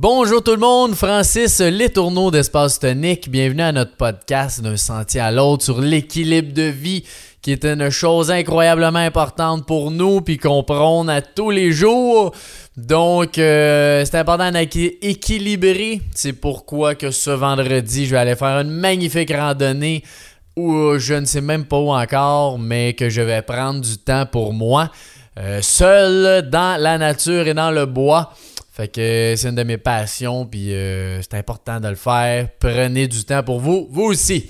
Bonjour tout le monde, Francis Letourneau d'Espace Tonique. Bienvenue à notre podcast d'un sentier à l'autre sur l'équilibre de vie qui est une chose incroyablement importante pour nous puis qu'on prône à tous les jours. Donc, euh, c'est important d'équilibrer. C'est pourquoi que ce vendredi, je vais aller faire une magnifique randonnée où je ne sais même pas où encore, mais que je vais prendre du temps pour moi, euh, seul dans la nature et dans le bois. Fait que c'est une de mes passions, puis euh, c'est important de le faire. Prenez du temps pour vous, vous aussi.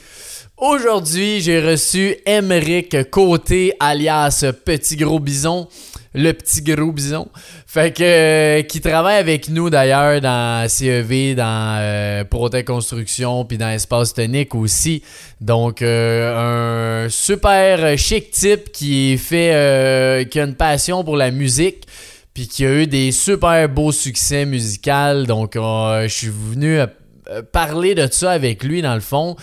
Aujourd'hui, j'ai reçu Emeric Côté, alias Petit Gros Bison. Le petit gros bison. Fait que euh, qui travaille avec nous d'ailleurs dans CEV, dans euh, Construction, puis dans Espace Tonique aussi. Donc un super chic type qui fait qui a une passion pour la musique puis qui a eu des super beaux succès musicaux. Donc, euh, je suis venu euh, parler de ça avec lui, dans le fond,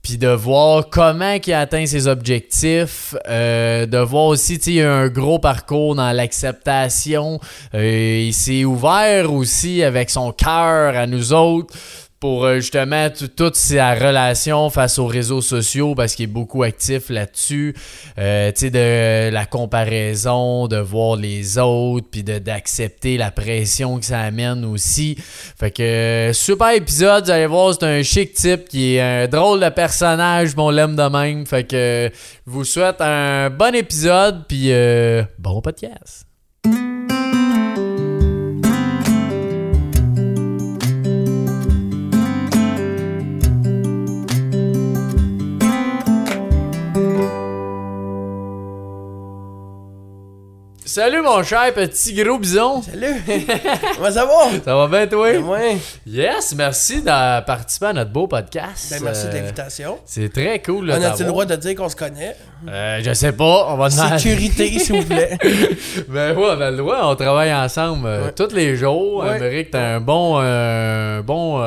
puis de voir comment il a atteint ses objectifs, euh, de voir aussi, y a un gros parcours dans l'acceptation. il s'est ouvert aussi avec son cœur à nous autres pour euh, justement toute sa relation face aux réseaux sociaux parce qu'il est beaucoup actif là-dessus. Euh, tu sais, de la comparaison, de voir les autres, puis d'accepter la pression que ça amène aussi. Fait que euh, super épisode, vous allez voir, c'est un chic type qui est un drôle de personnage, mon l'aime de même. Fait que je vous souhaite un bon épisode, puis bon podcast. Salut mon cher petit gros bison. Salut. Comment ça va? Ça va bien toi? Ben yes, merci de participer à notre beau podcast. Ben, merci de euh, l'invitation. C'est très cool. On a-tu le droit de dire qu'on se connaît? Euh, je sais pas. On va Sécurité, s'il vous plaît. ben ouais, on a le droit. On travaille ensemble euh, tous les jours. Ouais. t'as un bon... Euh, bon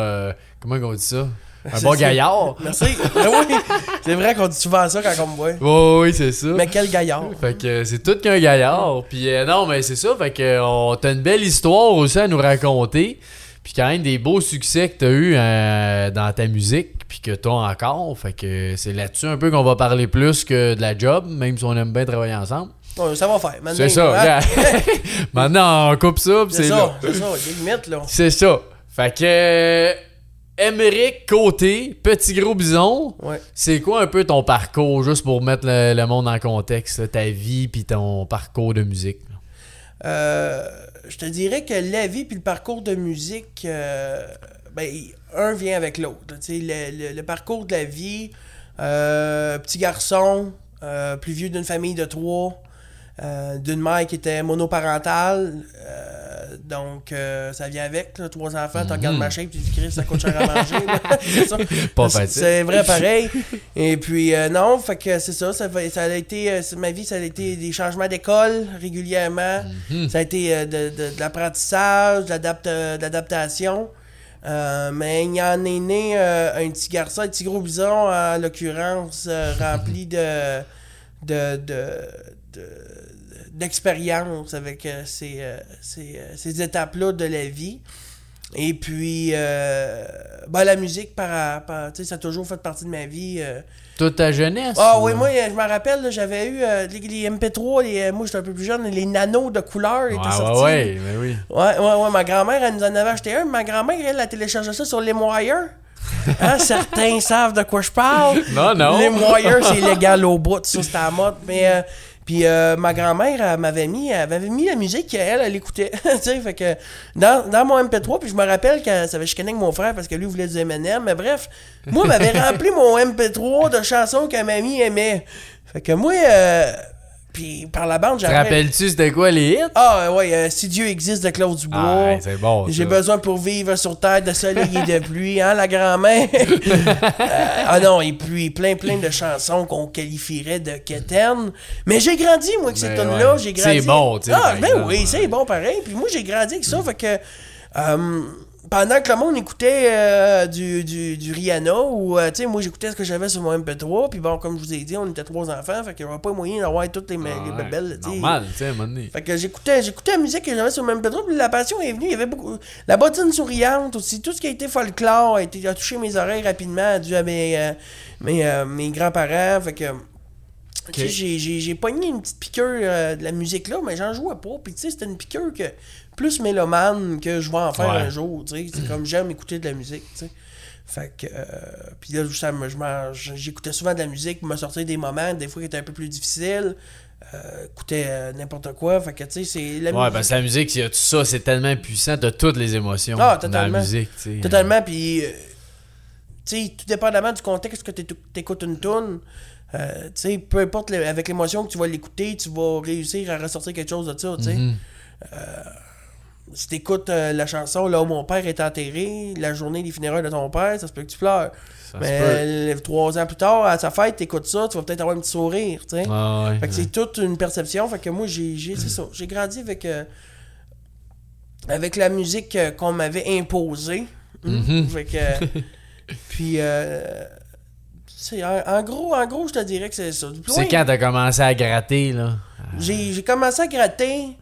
comment on dit ça? Un bon gaillard. Merci. Oui, c'est vrai qu'on dit souvent ça quand on me voit. Oui, oui, c'est ça. Mais quel gaillard. Fait que c'est tout qu'un gaillard. Puis euh, non, mais c'est ça. Fait que on, t'as une belle histoire aussi à nous raconter. Puis quand même des beaux succès que t'as eu euh, dans ta musique. Puis que t'as encore. Fait que c'est là-dessus un peu qu'on va parler plus que de la job. Même si on aime bien travailler ensemble. ça va faire. C'est ça. Maintenant, on coupe ça. C'est ça. C'est ça. limite, là. C'est ça. Fait que. Émeric Côté, Petit Gros Bison, c'est quoi un peu ton parcours, juste pour mettre le, monde en contexte, ta vie puis ton parcours de musique? Euh, je te dirais que la vie puis le parcours de musique, euh, ben, un vient avec l'autre. Le, le, parcours de la vie, euh, petit garçon, plus vieux d'une famille de trois, d'une mère qui était monoparentale donc, euh, ça vient avec, trois enfants, tu regardes mhm. ma chaîne, tu dis, Chris, ça coûte cher à manger. c'est C'est vrai, pareil. Et puis, euh, non, fait que c'est ça, ça, a été, euh, ma vie, ça a été des changements d'école régulièrement. Mhm. Ça a été de, de, l'apprentissage, de l'adaptation. mais il y en est né un petit garçon, un petit gros bison, en l'occurrence, rempli de, de, de d'expérience avec euh, ces, euh, euh, ces, étapes-là de la vie. Et puis, ben, la musique, par, ça a toujours fait partie de ma vie. Toute ta jeunesse? Ah oui, moi, je me rappelle, j'avais eu les, MP3, les, moi j'étais un peu plus jeune, les nanos de couleur étaient ouais, sortis. Ouais, mais oui. Ouais, ouais, ouais, ma grand-mère, elle nous en avait acheté un. Ma grand-mère, elle a téléchargé ça sur les moyens. Hein, certains savent de quoi je parle. Non, non. Les moyens, c'est illégal au bout, ça, c'était à mode. Mais puis euh, ma grand-mère m'avait mis, elle avait mis la musique qu'elle, elle écoutait. fait que dans, dans, mon MP3, puis je me rappelle qu'elle savait chicaner avec mon frère parce que lui voulait du M&M. Mais bref, moi, m'avait rempli mon MP3 de chansons que mamie aimait. Fait que moi, euh, puis par la bande, j'ai. Te rappelles-tu c'était quoi les hits? Ah ouais, euh, Si Dieu existe de Claude Dubois. Ah, c'est bon. J'ai besoin pour vivre sur terre de soleil et de pluie, hein, la grand-mère? Euh, ah non, et puis plein plein de chansons qu'on qualifierait de quétaines. Mais j'ai grandi, moi, avec cette ben là J'ai grandi. C'est bon, tu sais. Ah, ben oui, c'est bon pareil. Puis moi, j'ai grandi avec ça. Fait que. Euh, pendant que le monde écoutait euh, du, du, du Rihanna, ou, euh, tu sais, moi j'écoutais ce que j'avais sur mon MP3, puis bon, comme je vous ai dit, on était trois enfants, fait qu'il n'y avait pas moyen d'avoir toutes les, les Ah, ouais. bébelles, tu sais. Normal, tu sais, à un moment donné. Fait que j'écoutais, j'écoutais la musique que j'avais sur le MP3, puis la passion est venue. Il y avait beaucoup. La bottine souriante aussi, tout ce qui a été folklore a, été, a touché mes oreilles rapidement, dû à mes, euh, mes, mes grands-parents. Fait que. sais, J'ai, pogné une petite piqûre de la musique là, mais j'en jouais pas. Puis tu sais, c'était une piqûre que plus mélomane que je vais en faire Ouais. un jour. Tu sais, c'est comme j'aime écouter de la musique. Tu sais. Fait que. euh, puis là, j'écoutais souvent de la musique, me sortir des moments, des fois qui étaient un peu plus difficiles. Euh, écoutais euh, n'importe quoi. Fait que, tu sais, c'est la Ouais, musique. parce que la musique, c'est- ça, c'est tellement puissant, t'as toutes les émotions Ah, dans la musique, tu sais. Totalement, puis. euh, tu sais, tout dépendamment du contexte que t'éc- t'écoutes une tune, euh, tu sais, peu importe le- avec l'émotion que tu vas l'écouter, tu vas réussir à ressortir quelque chose de ça, tu sais. Mhm. Si t'écoutes euh, la chanson là où mon père est enterré, la journée des funérailles de ton père, ça se peut que tu pleures. Ça Mais euh, trois ans plus tard, à sa fête, t'écoutes ça, tu vas peut-être avoir un petit sourire, tu sais. Ah, ouais, Fait que ouais. c'est toute une perception. Fait que moi, j'ai, j'ai, c'est ça. J'ai grandi avec, euh, avec la musique euh, qu'on m'avait imposée. Mhm. Fait que. puis, euh, c'est, en, en gros, en gros, je te dirais que c'est ça. C'est quand t'as commencé à gratter, là. J'ai, j'ai commencé à gratter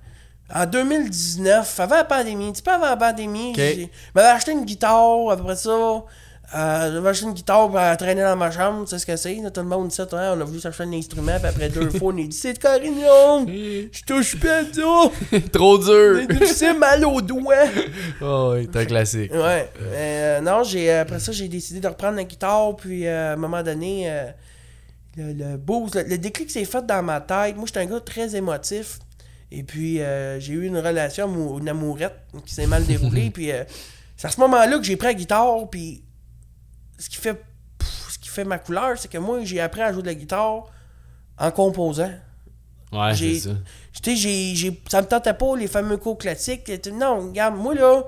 en 2019, avant la pandémie. Petit peu avant la pandémie. Ok. J'ai, m'avais acheté une guitare, après ça. Euh, j'avais acheté une guitare pour traîner dans ma chambre, tu sais ce que c'est, tout le monde ça, toi, on a voulu s'acheter un instrument, puis après deux fois, on a dit c'est Carignon, je touche pas à Trop dur! c'est mal aux doigts. Oh, c'est un classique. Ouais, euh, non, j'ai après ça, j'ai décidé de reprendre la guitare, puis euh, à un moment donné, euh, le, le boost, le, le déclic s'est fait dans ma tête. Moi, j'étais un gars très émotif, et puis euh, j'ai eu une relation, une amourette qui s'est mal déroulée, puis euh, c'est à ce moment-là que j'ai pris la guitare, puis ce qui fait pff, ce qui fait ma couleur, c'est que moi, j'ai appris à jouer de la guitare en composant. Ouais, c'est J'ai- ça. J'ai, j'ai, ça me tentait pas les fameux cours classiques. Non, regarde, moi là,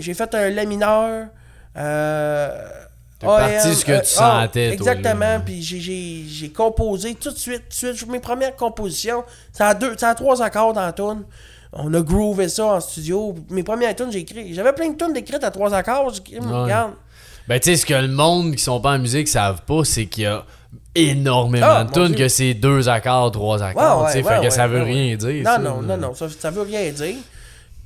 j'ai fait un La mineur. Euh, T'es parti AM, ce que euh, tu ah, sentais, Exactement, puis j'ai, composé tout de suite, tout de suite. Mes premières compositions, ça a, deux, ça a trois accords dans la tune. On a groové ça en studio. Mes premières tunes, j'ai écrit. J'avais plein de tunes écrites à trois accords. J'ai regarde. Ben, tu sais, ce que le monde qui sont pas en musique savent pas, c'est qu'il y a énormément Ah, de tunes que c'est deux accords, trois accords, Ouais, ouais, fait que ça veut rien dire. Non, ça, non, non, non, ça, ça veut rien dire.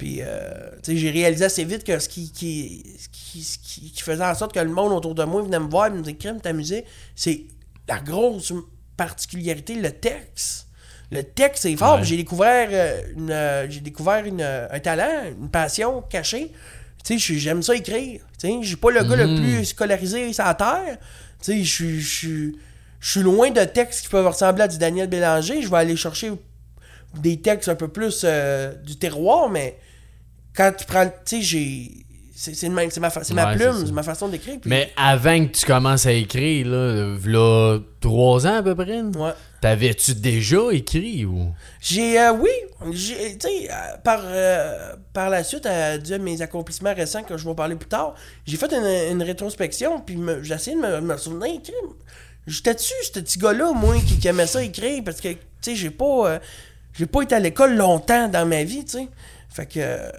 Puis, euh, tu sais, j'ai réalisé assez vite que ce qui, qui, ce qui, qui, qui faisait en sorte que le monde autour de moi venait me voir et me disait Crème, ta musique, c'est la grosse particularité, le texte. Le texte, c'est fort. Ouais. Puis J'ai découvert, euh, une, euh, j'ai découvert une, euh, un talent, une passion cachée. Tu sais, j'aime ça écrire. Tu sais, je suis pas le gars le Mhm. plus scolarisé sur la terre. Tu sais, je suis- je suis je suis loin de textes qui peuvent ressembler à du Daniel Bélanger. Je vais aller chercher des textes un peu plus euh, du terroir, mais quand tu prends. le- Tu sais, j'ai. C'est ma, c'est ma Ouais, plume, c'est ma façon d'écrire. puis- Mais avant que tu commences à écrire, là, là, trois ans à peu près, Ouais. t'avais-tu déjà écrit ou? J'ai, euh, oui, j'ai, tu sais, euh, par, euh, par la suite, à dû à mes accomplissements récents que je vais parler plus tard, j'ai fait une, une rétrospection, puis j'ai essayé de me, me souvenir, crime, j'étais-tu ce petit gars-là, moi, qui, qui aimait ça écrire, parce que, tu sais, j'ai pas, euh, j'ai pas été à l'école longtemps dans ma vie, tu sais, fait que, euh,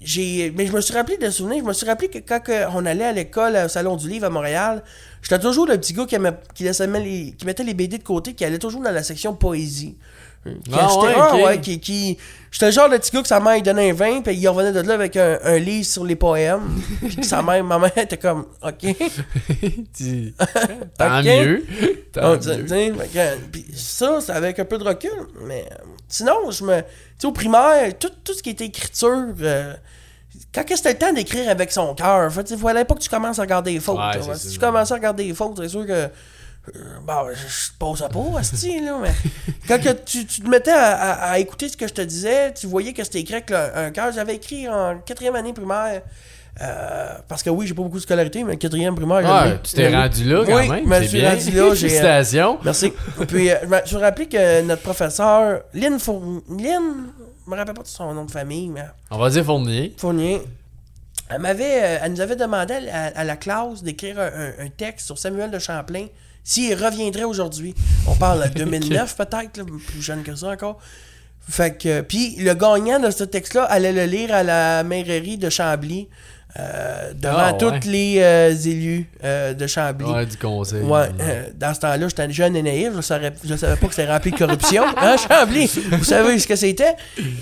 j'ai, mais je me suis rappelé de souvenirs, je me suis rappelé que quand on allait à l'école au Salon du Livre à Montréal, j'étais toujours le petit gars qui, qui mettait les BD de côté, qui allait toujours dans la section poésie. Qui Ah achetait- ouais, ah ouais, qui, qui... J'étais le genre de petit gars que sa mère lui donnait un vin, puis il revenait de là avec un, un livre sur les poèmes. puis sa mère, ma mère était comme, OK. Tant mieux. Tant tu- mieux. ça, c'est avec un peu de recul. Mais sinon, je me. Tu sais, au primaire, tout, tout ce qui était écriture. euh, quand que c'était le temps d'écrire avec son cœur, il fallait pas que tu commences à regarder les fautes. Ouais, si tu commences à regarder les fautes, c'est sûr que. Euh, bon, je, je te pose pas, asti, là, mais quand que tu, tu te mettais à, à- à écouter ce que je te disais, tu voyais que c'était écrit avec un cœur. J'avais écrit en quatrième année primaire, euh, parce que oui, j'ai pas beaucoup de scolarité, mais quatrième primaire, j'avais- tu t'es rendu là quand Oui, même. mais je suis bien. rendu là, euh, Félicitations. Merci. Puis, je me- rappelais que notre professeur, Lynn Fournier, Lynn, je me rappelle pas de son nom de famille, mais On va dire Fournier. Fournier, elle m'avait, elle nous avait demandé à, à la classe d'écrire un- un texte sur Samuel de Champlain s'il reviendrait aujourd'hui. On parle de 2009 peut-être, plus jeune que ça encore. Fait que, puis le gagnant de ce texte-là allait le lire à la mairie de Chambly euh, devant Ah, ouais. tous les euh, élus euh, de Chambly. Ouais, du conseil. Ouais, dans ce temps-là, j'étais jeune et naïf, je savais, je savais pas que c'était rempli de corruption. Hein, Chambly, vous savez ce que c'était.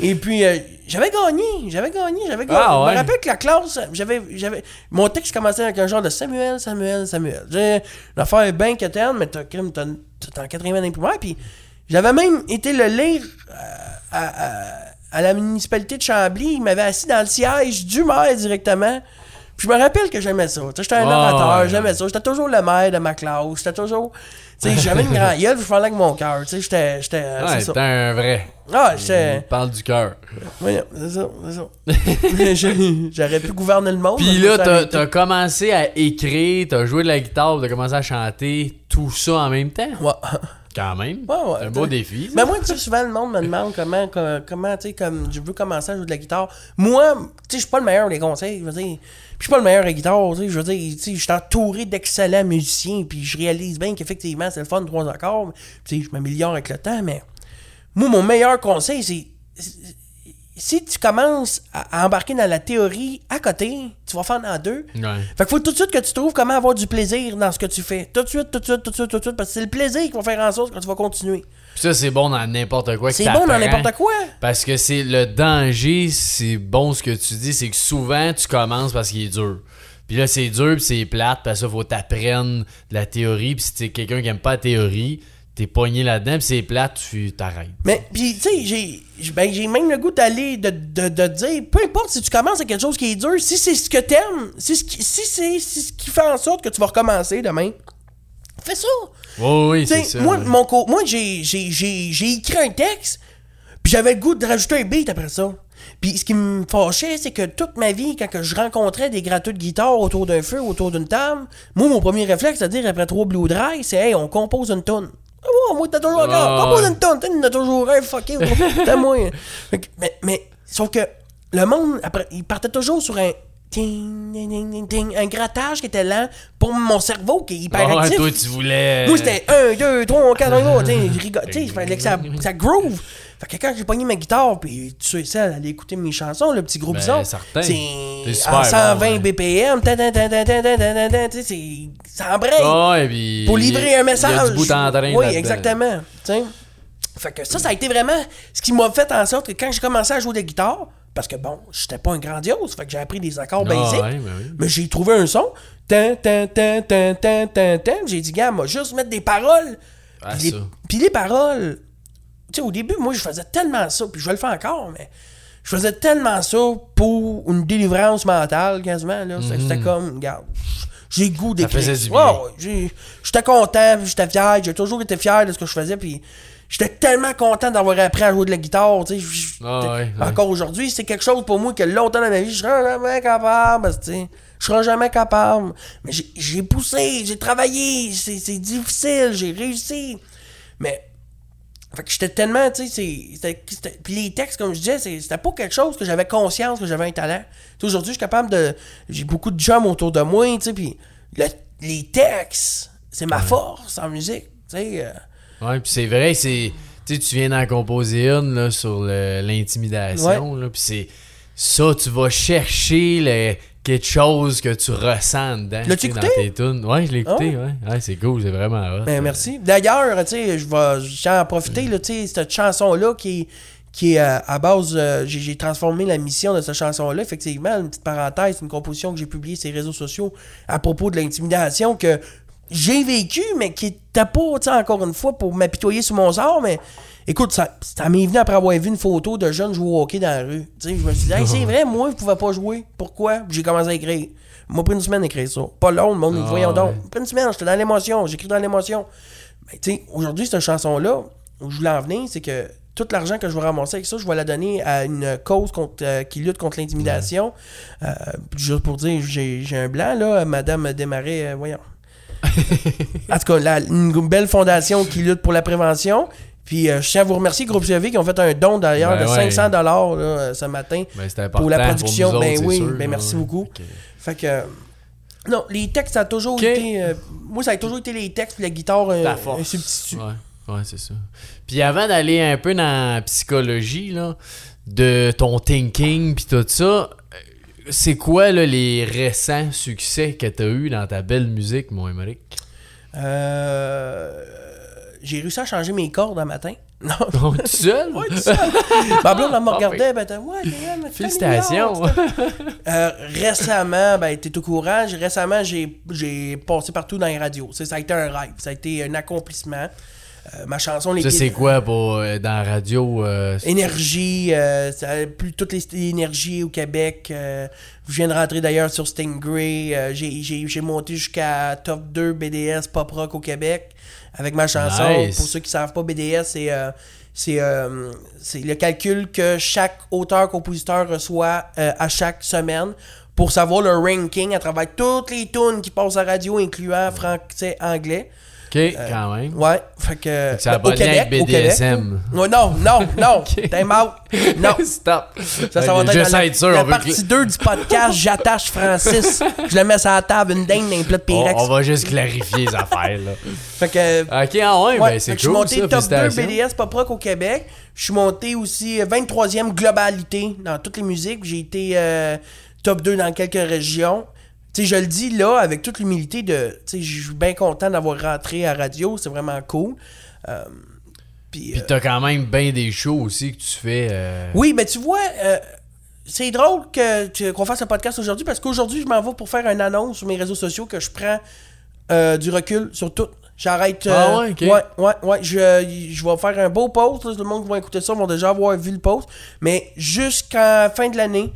Et puis, j'avais gagné, j'avais gagné, j'avais gagné. Ah, Je me rappelle que la classe, j'avais, j'avais, mon texte commençait avec un genre de Samuel, Samuel, Samuel. J'ai une affaire bien quétaine, mais t'as, crime, t'as, t'as en quatrième année primaire, puis j'avais même été le lire euh, à, à- à la municipalité de Chambly. Il m'avait assis dans le siège du maire directement. Puis je me rappelle que j'aimais ça. J'étais un Ouais, orateur, ouais. j'aimais ça. J'étais toujours le maire de ma classe. J'étais toujours. Tu sais, j'avais une grande gueule, je parlais avec mon cœur. Tu sais, j'étais. j'étais Ouais, c'est ça. t'es un vrai. Ah, j'étais. parle du cœur. Voyons, c'est ça, c'est ça. J'aurais pu gouverner le monde. Puis mais là, été- t'as commencé à écrire, t'as joué de la guitare, t'as commencé à chanter, tout ça en même temps? Ouais. Quand même. Ouais, ouais. C'est un beau défi. Mais moi, tu sais, souvent, le monde me demande comment, co- comment tu sais, comme je veux commencer à jouer de la guitare. Moi, tu sais, je suis pas le meilleur des conseils, je veux dire. Je suis pas le meilleur à la guitare, tu sais, je veux dire, tu sais, je suis entouré d'excellents musiciens, puis je réalise bien qu'effectivement, c'est le fun, trois accords. Tu sais, je m'améliore avec le temps, mais moi, mon meilleur conseil, c'est si tu commences à embarquer dans la théorie à côté, tu vas faire dans deux. Ouais. Fait qu'il faut tout de suite que tu trouves comment avoir du plaisir dans ce que tu fais. Tout de suite, tout de suite, tout de suite, tout de suite, parce que c'est le plaisir qui va faire en sorte que tu vas continuer. Puis ça, c'est bon dans n'importe quoi. C'est bon dans n'importe quoi. Parce que c'est le danger, c'est bon ce que tu dis, c'est que souvent tu commences parce qu'il est dur. Puis là, c'est dur, puis c'est plate, parce que ça, faut t'apprendre de la théorie. Puis si t'es quelqu'un qui aime pas la théorie, t'es pogné là-dedans, puis c'est plate, tu t'arrêtes. Mais, puis, tu sais, j'ai ben, j'ai même le goût d'aller, de, de, de dire, peu importe si tu commences à quelque chose qui est dur, si c'est ce que t'aimes, si, c'est ce qui fait en sorte que tu vas recommencer demain, fais ça. Oui, oui, c'est ça. moi, ouais. mon moi j'ai, j'ai, j'ai, j'ai écrit un texte, puis j'avais le goût de rajouter un beat après ça. Puis ce qui me fâchait, c'est que toute ma vie, quand que je rencontrais des gratteux de guitare autour d'un feu, autour d'une table, moi, mon premier réflexe, c'est-à-dire après trois Blue Dry, c'est Hey, on compose une tonne. Ah ouais, moi, t'as toujours encore. Ah, compose ouais. une tonne. T'en as toujours un, fucké. T'as moi. Fait que- Mais, mais, sauf que le monde, après, il partait toujours sur un. ting, ting, ting, ting, ting, un grattage qui était lent pour mon cerveau qui est hyper actif. toi, tu voulais. Moi, c'était 1, 2, 3, 4, 5, tu sais, je rigole, tu sais, il fallait que ça, ça groove. Fait que quand j'ai pogné ma guitare, puis tu sais ça, aller écouter mes chansons, le petit gros ben, bizarre, c'est à 120. BPM, c'est ça embraye. Pour livrer un message. oui, exactement. Fait que ça, ça a été vraiment ce qui m'a fait en sorte que quand j'ai commencé à jouer de la guitare, parce que bon, j'étais pas un grandiose, fait que j'ai appris des accords oh, basiques, mais j'ai trouvé un son. J'ai dit, gars, moi, juste mettre des paroles. Puis les, paroles, sais, au début, moi, je faisais tellement ça, puis je vais le faire encore, mais je faisais tellement ça pour une délivrance mentale, quasiment, là. C'était- C'était comme, regarde, j'ai goût d'écrire. Mhm. faisait du Ouais, bien. ouais, j'ai- J'étais content, j'étais fier, j'ai toujours été fier de ce que je faisais, puis j'étais tellement content d'avoir appris à jouer de la guitare, tu sais. Ah, ouais, ouais. Encore aujourd'hui, c'est quelque chose pour moi que longtemps dans ma vie, je serais jamais capable, tu sais, je serais jamais capable. Mais j'ai- j'ai poussé, j'ai travaillé, c'est c'est difficile, j'ai réussi. Mais fait que j'étais tellement, tu sais, Puis les textes, comme je disais, c'était pas quelque chose que j'avais conscience que j'avais un talent. Aujourd'hui, je suis capable de. J'ai beaucoup de jumps autour de moi, tu sais, puis le- les textes, c'est ma force en musique, tu sais. euh. Ouais, puis c'est vrai, c'est. Tu sais, tu viens d'en composer une là, sur l'intimidation, là, puis c'est. Ça, tu vas chercher le, quelque chose que tu ressens dedans. L'as-tu tu sais, dans écouté? tes tunes. Ouais, je l'ai écouté, Ah ouais. Ouais, c'est cool, c'est vraiment hot. Ben, merci. D'ailleurs, tu sais, je vais j'en en profiter, là, tu sais, cette chanson-là qui est, qui est euh, à base. euh, j'ai transformé la mission de cette chanson-là. Effectivement, une petite parenthèse, une composition que j'ai publiée sur les réseaux sociaux à propos de l'intimidation que j'ai vécu, mais qui était pas, encore une fois, pour m'apitoyer sur mon sort, mais. Écoute, ça, ça m'est venu après avoir vu une photo de jeunes jouer au hockey dans la rue. Tu sais, je me suis dit, Hey, c'est vrai, moi, je pouvais pas jouer. Pourquoi? Puis J'ai commencé à écrire. Moi, pris une semaine à écrire ça. Pas long, le monde, Ah, voyons donc. Pris une semaine, j'étais dans l'émotion, j'écris dans l'émotion. Mais tu sais, aujourd'hui, cette chanson-là, où je voulais en venir, c'est que tout l'argent que je vais ramasser avec ça, je vais la donner à une cause contre, euh, qui lutte contre l'intimidation. Euh, juste pour dire, j'ai j'ai un blanc, là, Madame Desmarais, euh, voyons. en tout cas, la- une belle fondation qui lutte pour la prévention. Puis euh, je tiens à vous remercier, Groupe CV, qui ont fait un don d'ailleurs Ben de ouais. 500 dollars ce matin. Ben, pour la production, autres, ben oui, sûr, ben merci ouais. beaucoup. Fait que. euh, Non, les textes, ça a toujours été. euh, moi, ça a toujours été les textes puis la guitare, un, Ta force. un substitut. Ouais, ouais, c'est ça. Puis avant d'aller un peu dans la psychologie, là, de ton thinking puis tout ça, euh, c'est quoi là, les récents succès que tu as eu dans ta belle musique, mon Émeric? Euh, j'ai réussi à changer mes cordes un matin. Non. Oh, tout seul? Ouais, tout seul. Ma blonde, elle me Ah, regardait, ben, t'as- ouais, t'es Félicitations! Euh, récemment, ben, t'es au courant, récemment, j'ai, passé partout dans les radios. Ça, ça a été un rêve, ça a été un accomplissement. Euh, ma chanson, les Ça, c'est quoi pour euh, dans la radio? euh, Énergie, ça plus toutes les énergies au Québec. je viens de rentrer d'ailleurs sur Stingray. j'ai monté jusqu'à top 2 BDS pop rock au Québec avec ma chanson. Nice. Pour ceux qui savent pas, BDS, c'est, euh, c'est, euh, c'est le calcul que chaque auteur-compositeur reçoit euh, à chaque semaine pour savoir le ranking à travers toutes les tunes qui passent à la radio, incluant français, anglais. Ok, quand même. Ouais, fait que. que ça a au pas Québec, avec au Québec. BDSM. Non, non, non. Time out. Non. Stop. Ça, ça va être dans la, être sûr, la partie cl- 2 du podcast. J'attache Francis. Je le mets sur la table, une dingue d'un plat de Pyrex. on va juste clarifier les affaires, là. Fait que. Ok, ah ouais, ouais, ben c'est que je suis cool, monté ça, top 2 félicitations. BDS Pop Rock au Québec. Je suis monté aussi euh, 23e globalité dans toutes les musiques. J'ai été euh, top 2 dans quelques régions. Tu sais, je le dis là avec toute l'humilité de. Tu sais, je suis bien content d'avoir rentré à radio. C'est vraiment cool. Euh, puis, euh, t'as quand même bien des shows aussi que tu fais. euh, Oui, mais tu vois, euh, c'est drôle que qu'on fasse un podcast aujourd'hui parce qu'aujourd'hui, je m'en vais pour faire une annonce sur mes réseaux sociaux que je prends du recul sur tout. J'arrête. Ah ouais, ok. Ouais, ouais, ouais. Je, je vais faire un beau post. là, tout le monde qui va écouter ça vont déjà avoir vu le post. Mais jusqu'à la fin de l'année,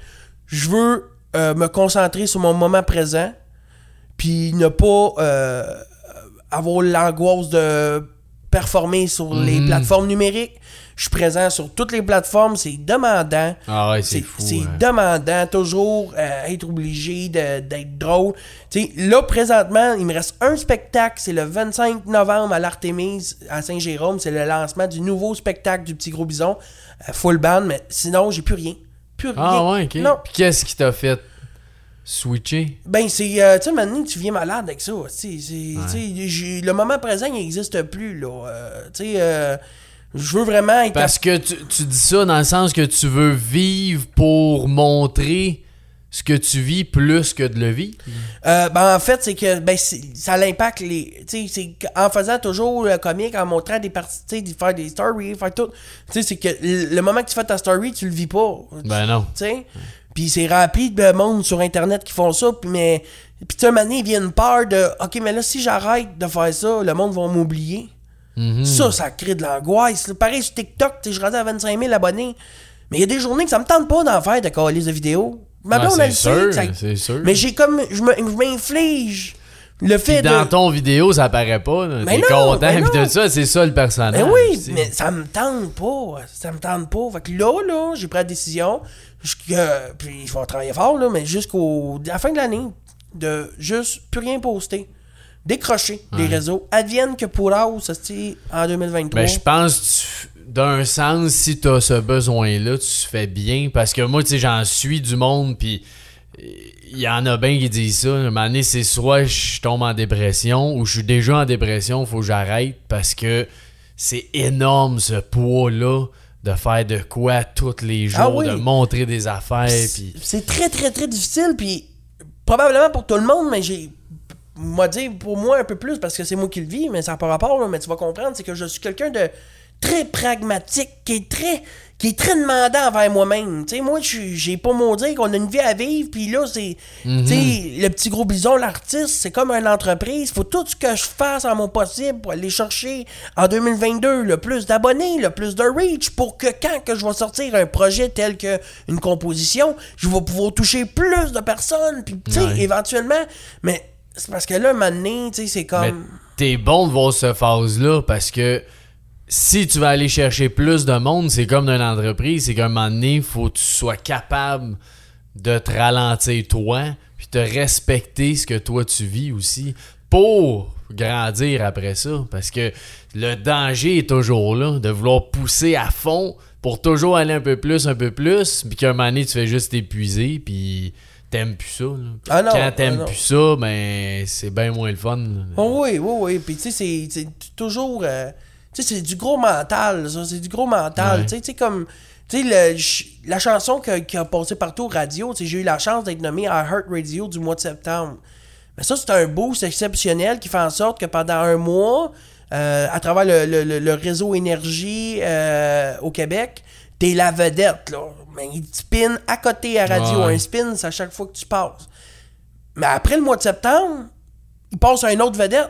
je veux euh, me concentrer sur mon moment présent. Puis ne pas euh, avoir l'angoisse de performer sur les Mhm. plateformes numériques. Je suis présent sur toutes les plateformes. C'est demandant. Ah ouais, c'est C'est fou. c'est hein. demandant, toujours euh, être obligé de- d'être drôle. Là, présentement, il me reste un spectacle. C'est le 25 novembre à l'Artémise, à Saint-Jérôme. C'est le lancement du nouveau spectacle du Petit Gros Bison, full band. Mais sinon, j'ai plus rien. Plus rien. Ah ouais, ok. Non. Puis qu'est-ce qui t'a fait switcher? Ben, c'est. euh, tu sais, maintenant, tu viens malade avec ça. le moment présent, il n'existe plus, là. Euh, tu sais, euh, je veux vraiment être. Parce que tu, tu dis ça dans le sens que tu veux vivre pour montrer ce que tu vis plus que de le vivre. Euh, ben en fait, c'est que ben, ça l'impacte les. Tu sais, c'est en faisant toujours le comique, en montrant des parties, tu sais, de faire des stories, faire tout. Tu sais, c'est que le moment que tu fais ta story, tu le vis pas. Ben non. Tu sais? Puis c'est rempli de monde sur Internet qui font ça, puis mais. Puis tu sais, il vient une peur de. Ok, mais là, si j'arrête de faire ça, le monde va m'oublier. Mhm. Ça, ça crée de l'angoisse. Pareil sur TikTok, tu sais, je suis rendu à 25 000 abonnés. Mais il y a des journées que ça me tente pas d'en faire de coller de vidéos. Ma blonde, c'est elle sûr, c'est. Mais j'ai comme. Je m'inflige le fait dans de. ton vidéo, ça apparaît pas. Mais T'es content, mais non. tout ça, c'est ça le personnage. Mais oui, tu sais. mais ça me tente pas. Ça me tente pas. Fait que là, là, j'ai pris la décision. jusqu'à- puis je vais travailler fort, là, mais jusqu'au la fin de l'année, de juste plus rien poster. Décrocher les réseaux. Advienne que pourra ou ça en 2023. Ben, je pense que tu- d'un sens, si tu as ce besoin-là, tu fais bien. Parce que moi, tu sais, j'en suis du monde, puis il y en a bien qui disent ça. À un moment donné, c'est soit je tombe en dépression ou je suis déjà en dépression, faut que j'arrête parce que c'est énorme ce poids-là de faire de quoi tous les jours, Ah oui. de montrer des affaires. Puis... C'est très, très, très difficile. Puis probablement pour tout le monde, mais j'ai. Moi, dire pour moi un peu plus parce que c'est moi qui le vis, mais ça n'a pas rapport, là, mais tu vas comprendre, c'est que je suis quelqu'un de très pragmatique, qui est très, qui est très demandant envers moi-même. Tu sais, moi, j'ai pas mon dire qu'on a une vie à vivre, puis là, c'est. Tu sais, le petit gros bison, l'artiste, c'est comme une entreprise. Faut tout ce que je fasse en mon possible pour aller chercher en 2022 le plus d'abonnés, le plus de reach, pour que quand que je vais sortir un projet tel que une composition, je vais pouvoir toucher plus de personnes, puis tu sais, Ouais. éventuellement. Mais c'est parce que là, maintenant, tu sais, c'est comme. t'es bon de voir cette phase-là parce que si tu vas aller chercher plus de monde, c'est comme dans une entreprise, c'est qu'à un moment donné, il faut que tu sois capable de te ralentir toi, puis de respecter ce que toi tu vis aussi pour grandir après ça. Parce que le danger est toujours là, de vouloir pousser à fond pour toujours aller un peu plus, un peu plus, puis qu'à un moment donné, tu fais juste t'épuiser, puis t'aimes plus ça. Ah non, Quand ah t'aimes plus ça, ben c'est bien moins le fun. là. Oh oui, oui, oui. Puis tu sais, c'est- c'est toujours. euh, tu sais, c'est du gros mental, ça. C'est du gros mental. Ouais. Tu sais, tu sais, comme. Tu sais, la chanson qui a passé partout aux radios, j'ai eu la chance d'être nommé à Heart Radio du mois de septembre. Mais ça, c'est un boost exceptionnel qui fait en sorte que pendant un mois, euh, à travers le, le- le- le réseau énergie euh, au Québec, t'es la vedette, là. Mais il te spin à côté à radio. Ouais. Un spin, c'est à chaque fois que tu passes. Mais après le mois de septembre, il passe à un autre vedette.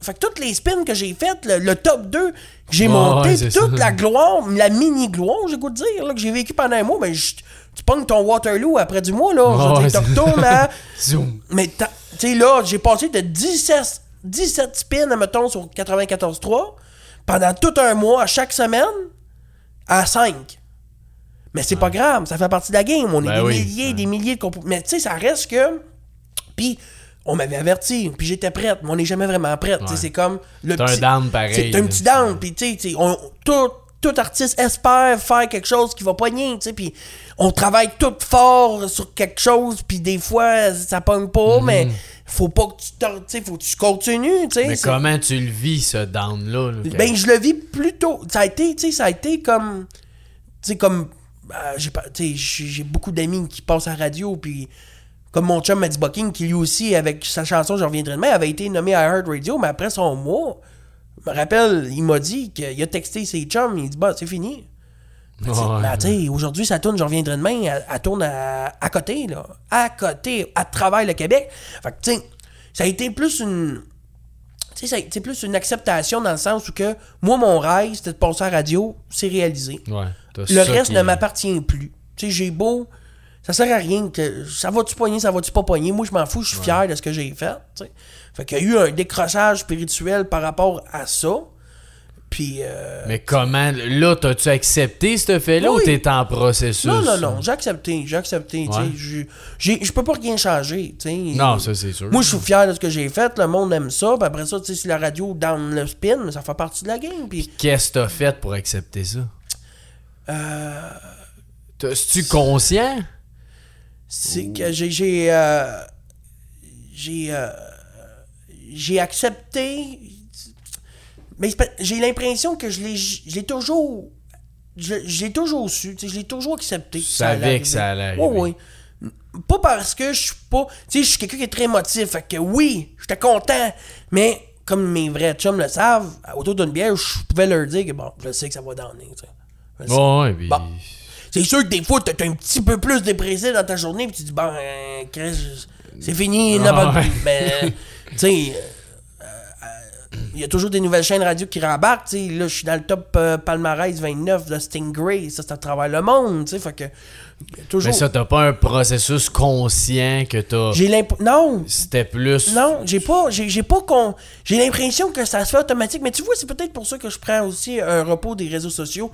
Fait que toutes les spins que j'ai faites, le, le top 2 que j'ai monté, ouais, toute ça. la gloire, la mini-gloire, j'ai goût de dire, là, que j'ai vécu pendant un mois, ben, je- tu pognes ton Waterloo après du mois, là. Je c'est- tu retournes à. Zoom. Mais tu sais, là, j'ai passé de 17, 17 spins, mettons, sur 94.3 pendant tout un mois, chaque semaine, à 5. Mais c'est pas grave, ça fait partie de la game. On est Ben des oui, milliers, ouais. des milliers de. Mais tu sais, ça reste que. Puis, on m'avait averti, puis j'étais prête, mais on n'est jamais vraiment prête. Ouais. C'est comme. le T'as un petit- down pareil, C'est un petit down, puis tu sais, tout, tout artiste espère faire quelque chose qui va pogner, tu sais, puis on travaille tout fort sur quelque chose, puis des fois, ça pogne pas, mais faut pas que tu t'en- tu sais, faut que tu continues, tu sais. Mais comment tu le vis, ce down-là? là, ben, je le vis plutôt. Ça a été, tu sais, ça a été comme. Tu sais, comme. euh, j'ai pas- tu sais, j'ai j'ai beaucoup d'amis qui passent à la radio, puis. Comme mon chum Matt Bucking, qui lui aussi, avec sa chanson Je reviendrai demain, avait été nommé à Heart Radio, mais après son mois, je me rappelle, il m'a dit qu'il a texté ses chums, il dit Bah, c'est fini. Sais, Ouais. sais, aujourd'hui, ça tourne, je reviendrai demain, elle, elle tourne à, à côté, là. À côté, à travers le Québec. Fait que, tu sais, ça a été plus une. Tu sais, été plus une acceptation dans le sens où que moi, mon rêve, c'était de passer à la radio, c'est réalisé. Ouais, Le reste qui- ne m'appartient plus. Tu sais, j'ai beau. Ça sert à rien que. Ça va-tu pogner, ça va-tu pas pogner? Moi, je m'en fous, je suis fier de ce que j'ai fait. tu sais. Fait qu'il y a eu un décrochage spirituel par rapport à ça. Puis. euh, Mais comment. Là, t'as-tu accepté ce fait-là Oui. ou t'es en processus? Non, non, non, j'ai accepté, j'ai accepté, tu je- peux pas rien changer, tu sais. Non, ça, c'est sûr. Moi, je suis fier de ce que j'ai fait, le monde aime ça, puis après ça, tu sais, si la radio down le spin, ça fait partie de la game, puis... Qu'est-ce que t'as fait pour accepter ça? Euh, T'as- Es-tu conscient? C'est que j'ai... J'ai... euh, j'ai... euh, j'ai accepté... Mais j'ai l'impression que je l'ai je l'ai toujours... Je, je l'ai toujours su, je l'ai toujours accepté. Tu savais que ça allait arriver. Oui, oui. Pas parce que je suis pas. Tu sais, je suis quelqu'un qui est très émotif. Fait que oui, j'étais content. Mais comme mes vrais chums le savent, autour d'une bière, je pouvais leur dire que bon, je sais que ça va donner. tu sais. Ouais, Bon. C'est sûr que des fois, t'es un petit peu plus dépressif dans ta journée, puis tu dis, bon, euh, c'est fini, il n'y en a pas de- Ouais. Mais, tu sais, euh, euh, il y a toujours des nouvelles chaînes radio qui rembarquent, sais. Là, je suis dans le top euh, palmarès 29 de Stingray, ça, c'est à travers le monde, tu sais. Fait que, toujours. Mais ça, t'as pas un processus conscient que t'as. J'ai l'impression. Non! C'était plus. Non, j'ai pas, j'ai, j'ai pas con, j'ai l'impression que ça se fait automatique. Mais tu vois, c'est peut-être pour ça que je prends aussi un repos des réseaux sociaux.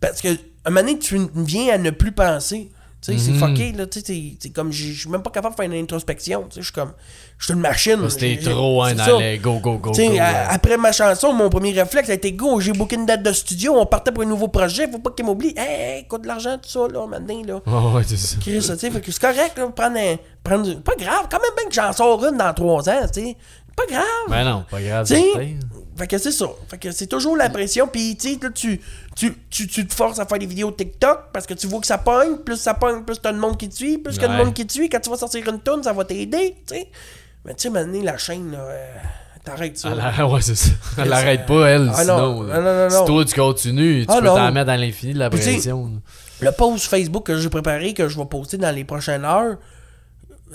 Parce que, un moment donné, tu viens à ne plus penser. Tu sais, c'est Mhm. fucké, là. Tu sais, c'est- comme, je suis même pas capable de faire une introspection. Tu sais, je suis comme, je suis une machine. J'ai- trop hein, les go, go, go, Tu sais, go. à- là. après ma chanson, mon premier réflexe a été go, j'ai booké une date de studio, on partait pour un nouveau projet, faut pas qu'il m'oublie. Hey, hey, coûte de l'argent, tout ça, là, maintenant, là. Ouais, ouais, c'est ça. Tu sais, c'est correct, là, prendre un. Prendre, pas grave, quand même bien que j'en sors une dans trois ans, tu sais. Pas grave. Ben non, pas grave. Tu sais. Fait que c'est ça. Fait que c'est toujours la pression. Puis, tu sais, tu, tu, tu, tu te forces à faire des vidéos TikTok parce que tu vois que ça pogne. Plus ça pogne, plus t'as de monde qui te suit. Plus y a de Ouais. monde qui te suit. Quand tu vas sortir une tonne, ça va t'aider, tu sais. Mais tu sais, maintenant, la chaîne, là, euh, t'arrêtes ça. Elle ouais, c'est ça. Elle l'arrête pas, elle, Ah sinon. non, non, non, non, Si toi, tu continues, tu Ah peux t'en mettre dans l'infini de la pression. Le post Facebook que j'ai préparé, que je vais poster dans les prochaines heures,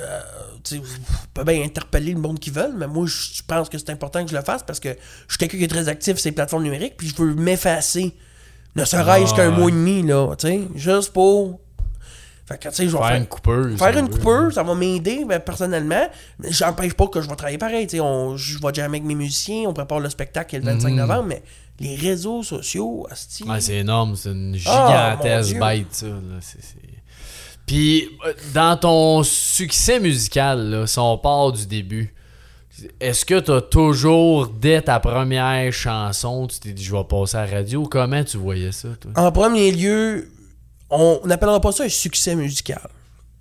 euh, tu sais, vous pouvez bien interpeller le monde qui veulent, mais moi, je pense que c'est important que je le fasse parce que je suis quelqu'un qui est très actif sur les plateformes numériques, puis je veux m'effacer. Ne serait-ce Ah, qu'un ouais. mois et demi, là, tu sais, juste pour. Fait que, tu sais, je vais Faire faire, une coupeuse. faire une coupure, ça va m'aider ben, personnellement. Mais j'empêche pas que je vais travailler pareil. tu sais, on- Je vais jammer avec mes musiciens, on prépare le spectacle le 25 Mhm. novembre, mais les réseaux sociaux, Ouais, c'est énorme, c'est une Ah, gigantesque Dieu. bête, ça. Là. C'est- Puis, euh, dans ton succès musical, là, si on part du début, est-ce que t'as toujours, dès ta première chanson, tu t'es dit je vais passer à la radio? Comment tu voyais ça, toi? En premier lieu, on n'appellera pas ça un succès musical.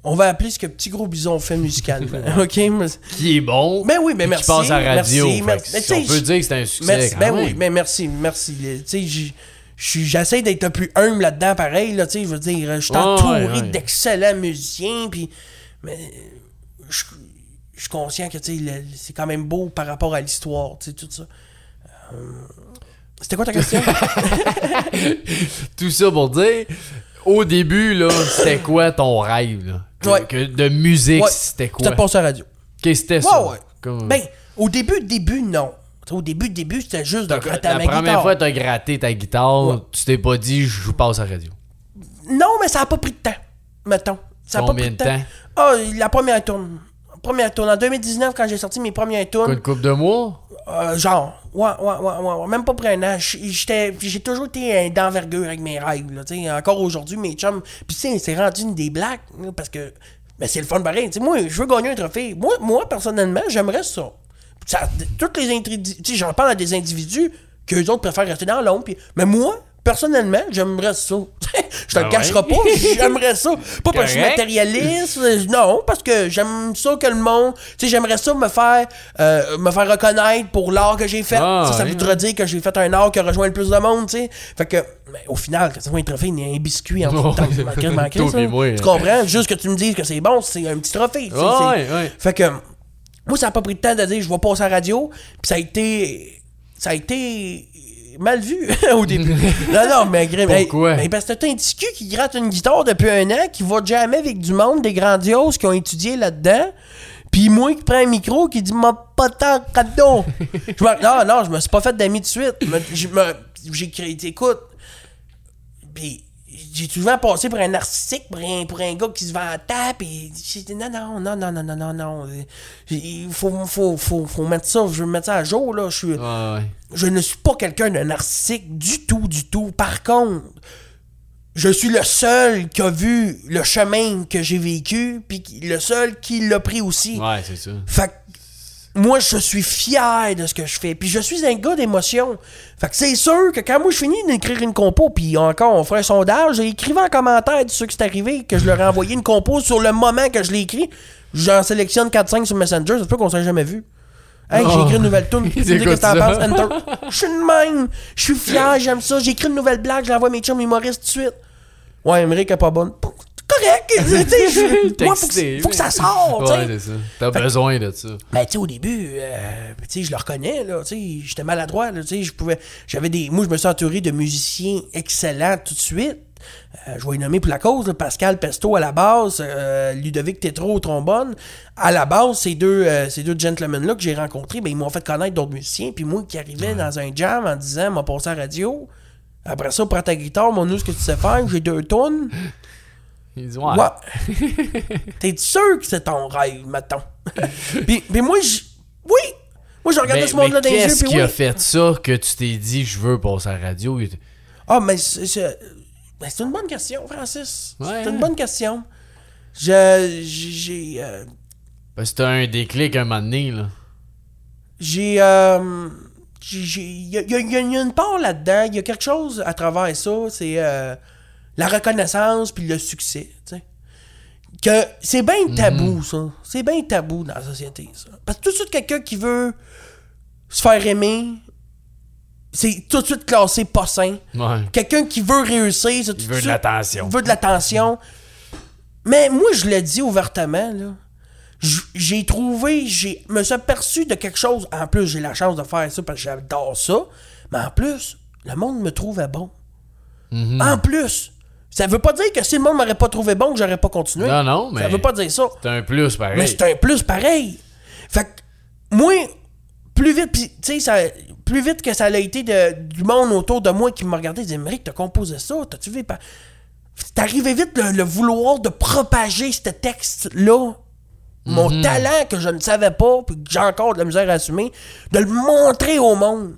On va appeler ce que Petit Gros Bison fait musicalement. OK? Mais, Qui est bon, ben oui, mais merci. qui passe à la radio. Merci, Mais si tu on peut dire que c'est un succès merci- quand ben même. oui, mais merci, merci. Tu sais, j'essaie d'être un plus humble là-dedans, pareil, là, tu sais, je veux dire, je suis entouré ouais, ouais. d'excellents musiciens, puis, mais, je, je suis conscient que, tu sais, le- c'est quand même beau par rapport à l'histoire, tu sais, tout ça. Euh, C'était quoi ta question? Tout ça pour dire, au début, là, c'était quoi ton rêve, là? Que- Ouais. que de musique, c'était quoi? C'était pas sur la radio. Qu'est-ce que c'était ça? ouais. Comme- Ben, au début, début, non. Au début, début, c'était juste de la gratter à ma première guitare. fois que t'as gratté ta guitare, Ouais. tu t'es pas dit, je passe à la radio. Non, mais ça a pas pris de temps, mettons. Ça a pas Combien pris de temps? Ah, la première tourne. Première tourne. En 2019, quand j'ai sorti mes premières tournes, une couple de mois? euh, genre, ouais, ouais, ouais, ouais, ouais, même pas pour un an. J'ai toujours été d'envergure avec mes rêves, là. Encore aujourd'hui, mes chums. Puis, tu sais, c'est rendu une des blagues, là, parce que, ben, c'est le fun pareil. Tu sais, moi, je veux gagner un trophée. Moi, moi personnellement, j'aimerais ça. Ça toutes les individus, j'en parle à des individus qu'eux autres préfèrent rester dans l'ombre. Mais moi, personnellement, j'aimerais ça. je te le cacherai ouais? pas, j'aimerais ça. Pas parce que je suis matérialiste, euh, non, parce que j'aime ça que le monde, tu sais, j'aimerais ça me faire, euh, me faire reconnaître pour l'art que j'ai fait. Ah, ça, ça ouais. voudrait dire que j'ai fait un art qui a rejoint le plus de monde, tu sais. Fait que, mais au final, que ça soit un trophée, il y a un biscuit en manqué, manqué, ça. puis moi, Tu comprends? Juste que tu me dises que c'est bon, c'est un petit trophée. fait que moi, ça n'a pas pris de temps de dire je vais passer à la radio. Puis ça a été. Ça a été mal vu au début. non, non, mais Pourquoi? Mais parce que t'as un petit cul qui gratte une guitare depuis un an, qui va jamais avec du monde, des grandioses qui ont étudié là-dedans. Puis moi qui prends un micro qui dit m'a pas tant cadeau. Je non, non, je me suis pas fait d'amis de suite. J'ai créé. Écoute. Puis j'ai souvent passé pour un narcissique, pour un, pour un gars qui se vend à tape, et j'ai dit non, non, non, non, non, non, non, non. euh, Il faut, faut, faut, faut mettre ça, je veux mettre ça à jour, là. Je, suis, Ouais, ouais. je ne suis pas quelqu'un de narcissique du tout, du tout. Par contre, je suis le seul qui a vu le chemin que j'ai vécu, puis le seul qui l'a pris aussi. Ouais, c'est ça. Fait que moi, je suis fier de ce que je fais. Puis je suis un gars d'émotion. Fait que c'est sûr que quand moi je finis d'écrire une compo, puis encore, on ferait un sondage, écrivez en commentaire de ceux qui c'est arrivé, que je leur ai envoyé une compo sur le moment que je l'ai écrit. J'en sélectionne 4-5 sur Messenger, ça se peut qu'on s'est jamais vu. Hey, j'ai écrit une nouvelle tune. Tu dis que écoutent t'en ça. penses, enter. Je suis de même. Je suis fier, j'aime ça. J'ai écrit une nouvelle blague, je l'envoie à mes chums humoristes tout de suite. Ouais, Emmerich est pas bonne. Correct! je- Moi, faut que, excité, faut que ça sorte. Ouais, c'est ça. T'as besoin de ça. Ben, tu sais, au début, euh, tu sais, je le reconnais, là, tu sais, j'étais maladroit, là, tu sais, je pouvais, j'avais des, moi, je me suis entouré de musiciens excellents tout de suite. Euh, je vais les nommer pour la cause, là, Pascal Pesto à la basse, euh, Ludovic Tétro au trombone. À la base, ces deux, euh, ces deux gentlemen-là que j'ai rencontrés, ben, ils m'ont fait connaître d'autres musiciens, puis moi qui arrivais dans un jam en disant, m'a passé à la radio. Après ça, prends ta guitare, mon nous, ce que tu sais faire, j'ai deux tonnes. Il dit, ouais. Ouais. T'es sûr que c'est ton rêve, mettons? puis, puis moi, je. Oui! Moi, je regardais Mais, ce monde-là dans les yeux, qu'est-ce qui oui. a fait ça que tu t'es dit, je veux passer à la radio? Ah, mais c'est. ben, c'est une bonne question, Francis. Ouais. C'est une bonne question. Je. J'ai. euh, Parce que t'as un déclic un moment donné, là. J'ai. euh, y, y il y a une part là-dedans, il y a quelque chose à travers ça, c'est euh, la reconnaissance puis le succès, tu sais. Que c'est bien tabou, ça. C'est bien tabou dans la société, ça. Parce que tout de suite, quelqu'un qui veut se faire aimer, c'est tout de suite classé pas sain. Ouais. Quelqu'un qui veut réussir, c'est tout Il veut de l'attention. il veut de l'attention. Mais moi, je le dis ouvertement, là. J'ai trouvé, j'ai me suis aperçu de quelque chose. En plus, j'ai la chance de faire ça parce que j'adore ça. Mais en plus, le monde me trouvait bon. Mhm. En plus, ça veut pas dire que si le monde m'aurait pas trouvé bon, que j'aurais pas continué. Non, non, mais. Ça veut pas dire ça. C'est un plus, pareil. Mais c'est un plus pareil. Fait que, moi, plus vite, pis, tu sais, ça- plus vite que ça a été de, du monde autour de moi qui me regardait, disait, Méric, t'as composé ça, t'as-tu vu? C'est arrivé vite le, le vouloir de propager ce texte-là. Mon Mhm. talent que je ne savais pas, puis que j'ai encore de la misère à assumer, de le montrer au monde.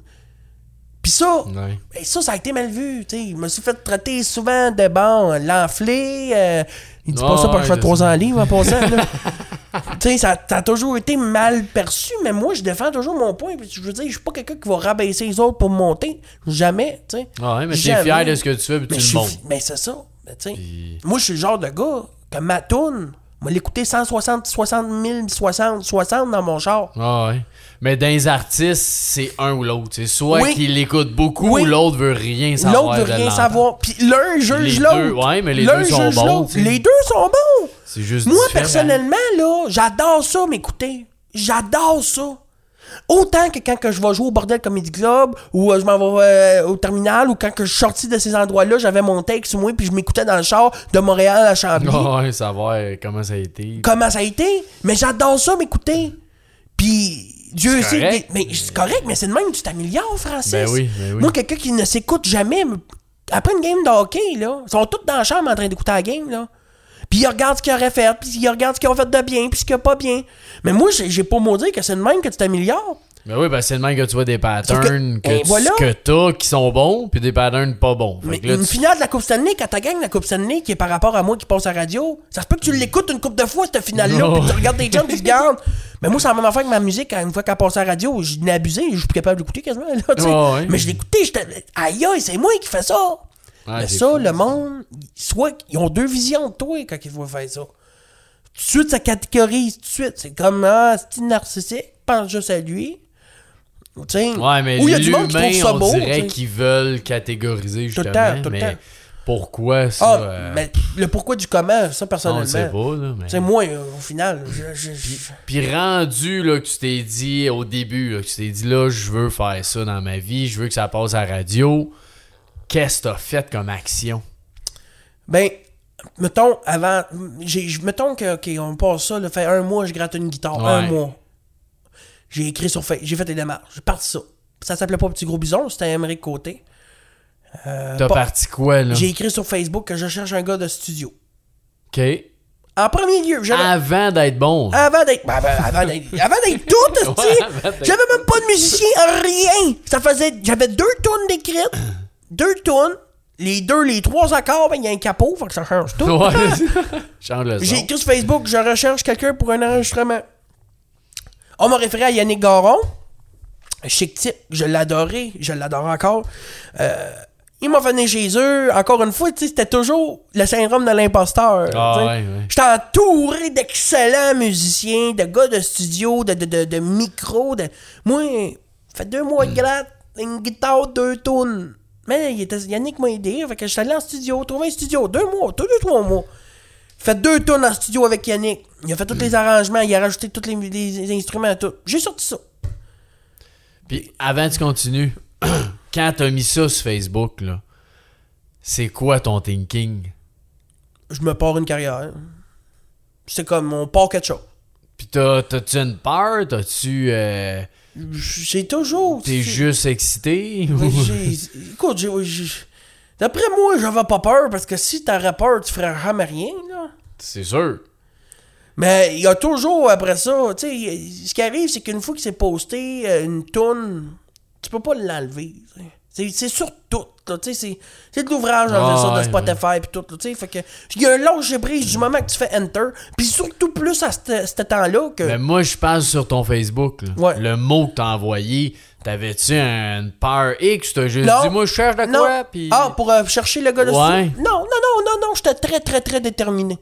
Puis ça, Ouais. ben ça, ça a été mal vu. tu sais. Je me suis fait traiter souvent de bon, l'enflé. euh, il dit pas ça parce que je fais je trois sais. ans en livre en passant. tu sais, ça, ça a toujours été mal perçu, mais moi, je défends toujours mon point. Je veux dire, je suis pas quelqu'un qui va rabaisser les autres pour monter. Jamais, tu sais. Ouais, mais t'es fier de ce que tu fais, puis Mais tu le fi- Mais c'est ça. Mais Puis- moi, je suis le genre de gars que ma toune Moi, l'écouter 160, 60 000, 60, 60 dans mon char. Ah ouais. Mais dans les artistes, c'est un ou l'autre. C'est soit Oui. qu'il l'écoute beaucoup Oui. ou l'autre veut rien savoir. L'autre veut rien savoir. Puis l'un juge Les l'autre. deux, ouais, mais les deux sont bons. Les deux sont bons. C'est juste Moi, différent. personnellement, là, j'adore ça, m'écouter. J'adore ça. Autant que quand que je vais jouer au Bordel Comedy Club, ou euh, je m'en vais euh, au terminal, ou quand que je suis sorti de ces endroits-là, j'avais mon texte moi, puis je m'écoutais dans le char de Montréal à Chambly. Ah ouais, savoir comment ça a été. Comment ça a été? Mais j'adore ça, m'écouter. Puis, Dieu sait. correct. Mais, c'est correct, mais c'est de même que tu t'améliores, Francis. Ben oui, ben oui. Moi, quelqu'un qui ne s'écoute jamais, après une game de hockey, là, ils sont tous dans la chambre en train d'écouter la game, là. Puis ils regardent ce qu'ils auraient fait, puis ils regardent ce qu'ils ont fait de bien, puis ce qu'ils ont pas bien. Mais moi, j'ai pas dire que c'est de même que tu t'améliores. Ben oui, ben c'est le même que tu vois des patterns que, tu- voilà. que t'as qui sont bons, puis des patterns pas bons. Fait Mais que là, une tu- finale de la Coupe Stanley, quand t'as gagné la Coupe Stanley, qui est par rapport à moi qui passe à la radio, ça se peut que tu l'écoutes une coupe de fois, cette finale-là, puis tu regardes des gens qui se gardent. Mais moi, c'est la même affaire que ma musique, quand une fois qu'elle passe à la radio, je l'ai abusé, je suis plus capable d'écouter quasiment, là, tu. Ouais. Mais je l'écoutais, j'étais. Aïe, aïe, c'est moi qui fais ça. Mais ça, fou, le monde, soit ils ont deux visions de toi quand ils vont faire ça. Tout de suite, ça catégorise, tout de suite. C'est comme, ah, c'est narcissique, pense juste à lui. Tu sais. Ouais, mais Ou il y a du monde qui l'humain, trouve ça on dirait qu'ils veulent catégoriser Tout le justement, temps, tout le mais temps. pourquoi ça Ah, euh, mais le pourquoi du comment, ça, on personnellement. le sait pas, là. mais- moi, euh, au final, je, je- je- Puis rendu là, que tu t'es dit au début, là, que tu t'es dit là, je veux faire ça dans ma vie, je veux que ça passe à la radio, qu'est-ce que t'as fait comme action? Ben, mettons, avant. Mettons que, OK, on passe ça, là, fait un mois, je gratte une guitare. Un mois. J'ai écrit sur Facebook, j'ai fait des démarches. J'ai parti ça. Ça s'appelait pas Petit Gros Bison, c'était Émeric Côté. Euh, T'as pas- parti quoi, là? J'ai écrit sur Facebook que je cherche un gars de studio. OK. En premier lieu, j'avais. Avant d'être bon. Avant d'être. ben, ben, avant d'être. Avant d'être tout, Ouais, J'avais même pas de musicien, rien! Ça faisait. J'avais deux tonnes d'écrites. Deux tonnes. Les deux, les trois accords, ben, il y a un capot, faut que ça change tout. Ouais. Change le J'ai écrit sur Facebook, je recherche quelqu'un pour un enregistrement. On m'a référé à Yannick Garon. Chic type, je l'adorais, je l'adore encore. Euh, il m'a venu chez eux, encore une fois, c'était toujours le syndrome de l'imposteur. Ah ouais, ouais. J'étais entouré d'excellents musiciens, de gars de studio, de, de, de, de micro. De... Moi, fait deux mois de gratte, une guitare, deux tonnes. Mais il était, Yannick m'a aidé, fait que j'étais allé en studio, trouvé un studio, deux mois, deux, deux, trois mois. Fait deux tonnes en studio avec Yannick. Il a fait tous les arrangements, il a rajouté tous les, les instruments, tout. J'ai sorti ça. Puis avant que tu continues, quand t'as mis ça sur Facebook, là, c'est quoi ton thinking? Je me pars une carrière. C'est comme, on part quelque chose. Puis t'as- t'as-tu une peur? T'as-tu. euh, J'ai toujours. T'es juste excité? Écoute, j'ai- d'après moi, j'avais pas peur parce que si t'aurais peur, tu ferais jamais rien. C'est sûr. Mais il y a toujours après ça, tu sais, ce qui arrive, c'est qu'une fois qu'il s'est posté euh, une toune, tu peux pas l'enlever. C'est sur tout, tu sais, c'est- c'est de l'ouvrage en Ah, ça de ouais, Spotify puis tout, tu sais, fait que il y a un lâcher prise du moment que tu fais Enter, puis surtout plus à ce temps-là que... Mais moi, je pense sur ton Facebook. là. Ouais. Le mot que t'as envoyé, t'avais-tu une peur X? T'as juste Non. dit, moi, je cherche de quoi? Puis ah, pour euh, chercher le gars de Ouais. Non, non, non, non, non, j'étais très, très, très déterminé.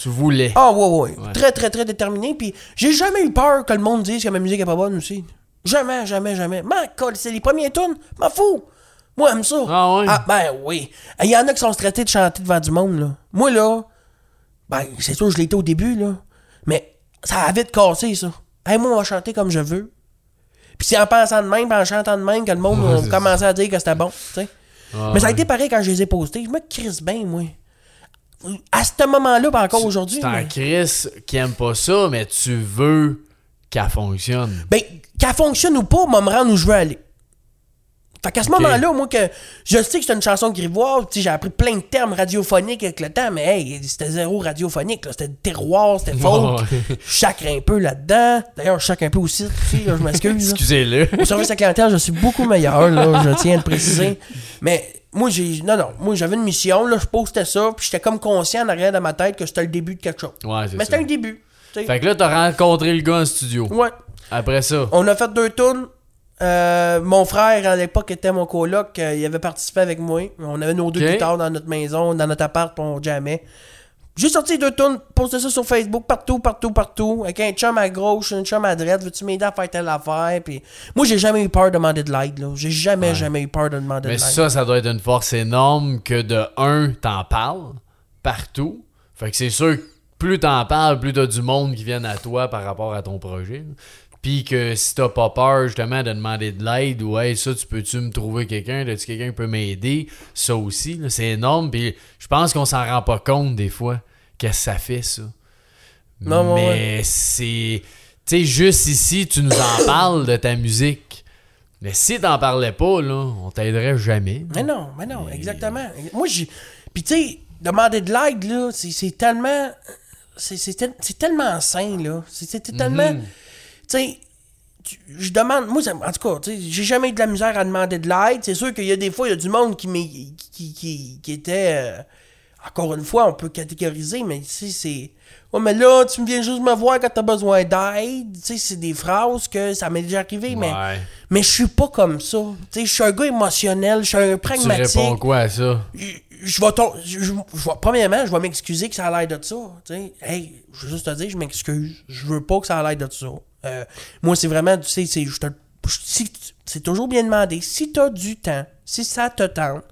Tu voulais. Ah, ouais, ouais, Ouais. Très, très, très déterminé. Puis j'ai jamais eu peur que le monde dise que ma musique est pas bonne aussi. Jamais, jamais, jamais. Ma colle, c'est les premiers tunes. M'en fous. Moi, j'aime ça. Ah ouais? ben oui. Il y en a qui sont traités de chanter devant du monde, là. Moi, là, ben, c'est sûr, je l'étais au début, là. Mais ça a vite cassé, ça. Hey, moi, on va chanter comme je veux. Puis c'est en pensant de même, puis en chantant de même, que le monde Ouais, a commencé à dire que c'était bon, tu sais. Ah, Mais ça a été pareil quand je les ai postés. Je me crisse bien, moi. À ce moment-là, pas encore aujourd'hui. C'est un mais- Chris qui aime pas ça, mais tu veux qu'elle fonctionne. Ben, qu'elle fonctionne ou pas, moi, me rendre où je veux aller. Fait qu'à ce moment-là, moi, que je sais que c'est une chanson sais, j'ai appris plein de termes radiophoniques avec le temps, mais hey, c'était zéro radiophonique, là. C'était terroir, c'était folk. Sacre un peu là-dedans. D'ailleurs, je sacre un peu aussi, là, je m'excuse. Excusez-le. Au service à clientèle, je suis beaucoup meilleur, là, je tiens à le préciser. Mais moi, j'ai. Non, non, moi, j'avais une mission, là, je postais ça, puis j'étais comme conscient en arrière de ma tête que c'était le début de quelque chose. Ouais, Mais c'était un début. Fait que là, t'as rencontré le gars en studio. Ouais. Après ça? On a fait deux tunes. Euh, mon frère, à l'époque, était mon coloc. euh, il avait participé avec moi. On avait nos deux Ok. guitares dans notre maison, dans notre appart, puis on jammait. J'ai sorti deux tonnes, posté ça sur Facebook, partout, partout, partout, avec un chum à gauche, un chum à droite, veux-tu m'aider à faire telle affaire? Puis moi, j'ai jamais eu peur de demander de l'aide, là. J'ai jamais, Ouais. jamais eu peur de demander Mais de l'aide. ça, ça doit être une force énorme que de un, t'en parles partout. Fait que c'est sûr que plus t'en parles, plus t'as du monde qui viennent à toi par rapport à ton projet. Puis que si t'as pas peur justement de demander de l'aide ou hey, ça, tu peux-tu me trouver quelqu'un, as-tu quelqu'un qui peut m'aider? Ça aussi, là, c'est énorme. Puis je pense qu'on s'en rend pas compte des fois qu'est-ce que ça fait, ça. Non, ouais, Mais c'est. Tu sais, juste ici, tu nous en parles de ta musique. Mais si t'en parlais pas, là, on t'aiderait jamais. Mais non, mais non, exactement. Moi, j'ai. Puis, tu sais, demander de l'aide, là, c'est tellement. C'est c'est tel- c'est tellement sain, là. C'est tellement. Mhm. Tu sais, je demande. Moi, ça- en tout cas, j'ai jamais eu de la misère à demander de l'aide. C'est sûr qu'il y a des fois, il y a du monde qui, qui, qui, qui était. euh, encore une fois, on peut catégoriser, mais tu sais, c'est. Ouais, mais là, tu me viens juste me voir quand t'as besoin d'aide. Tu sais, c'est des phrases que ça m'est déjà arrivé, mais. Ouais. Mais je suis pas comme ça. Tu sais, je suis un gars émotionnel, je suis un Tu pragmatique. réponds quoi à ça? Je, vais ton- premièrement, je vais m'excuser que ça a l'air de ça. tu sais. Hey, je veux juste te dire, je m'excuse. Je veux pas que ça a l'air de ça. Euh, moi, c'est vraiment, tu sais, c'est, c'est toujours bien demandé. Si t'as du temps, si ça te tente,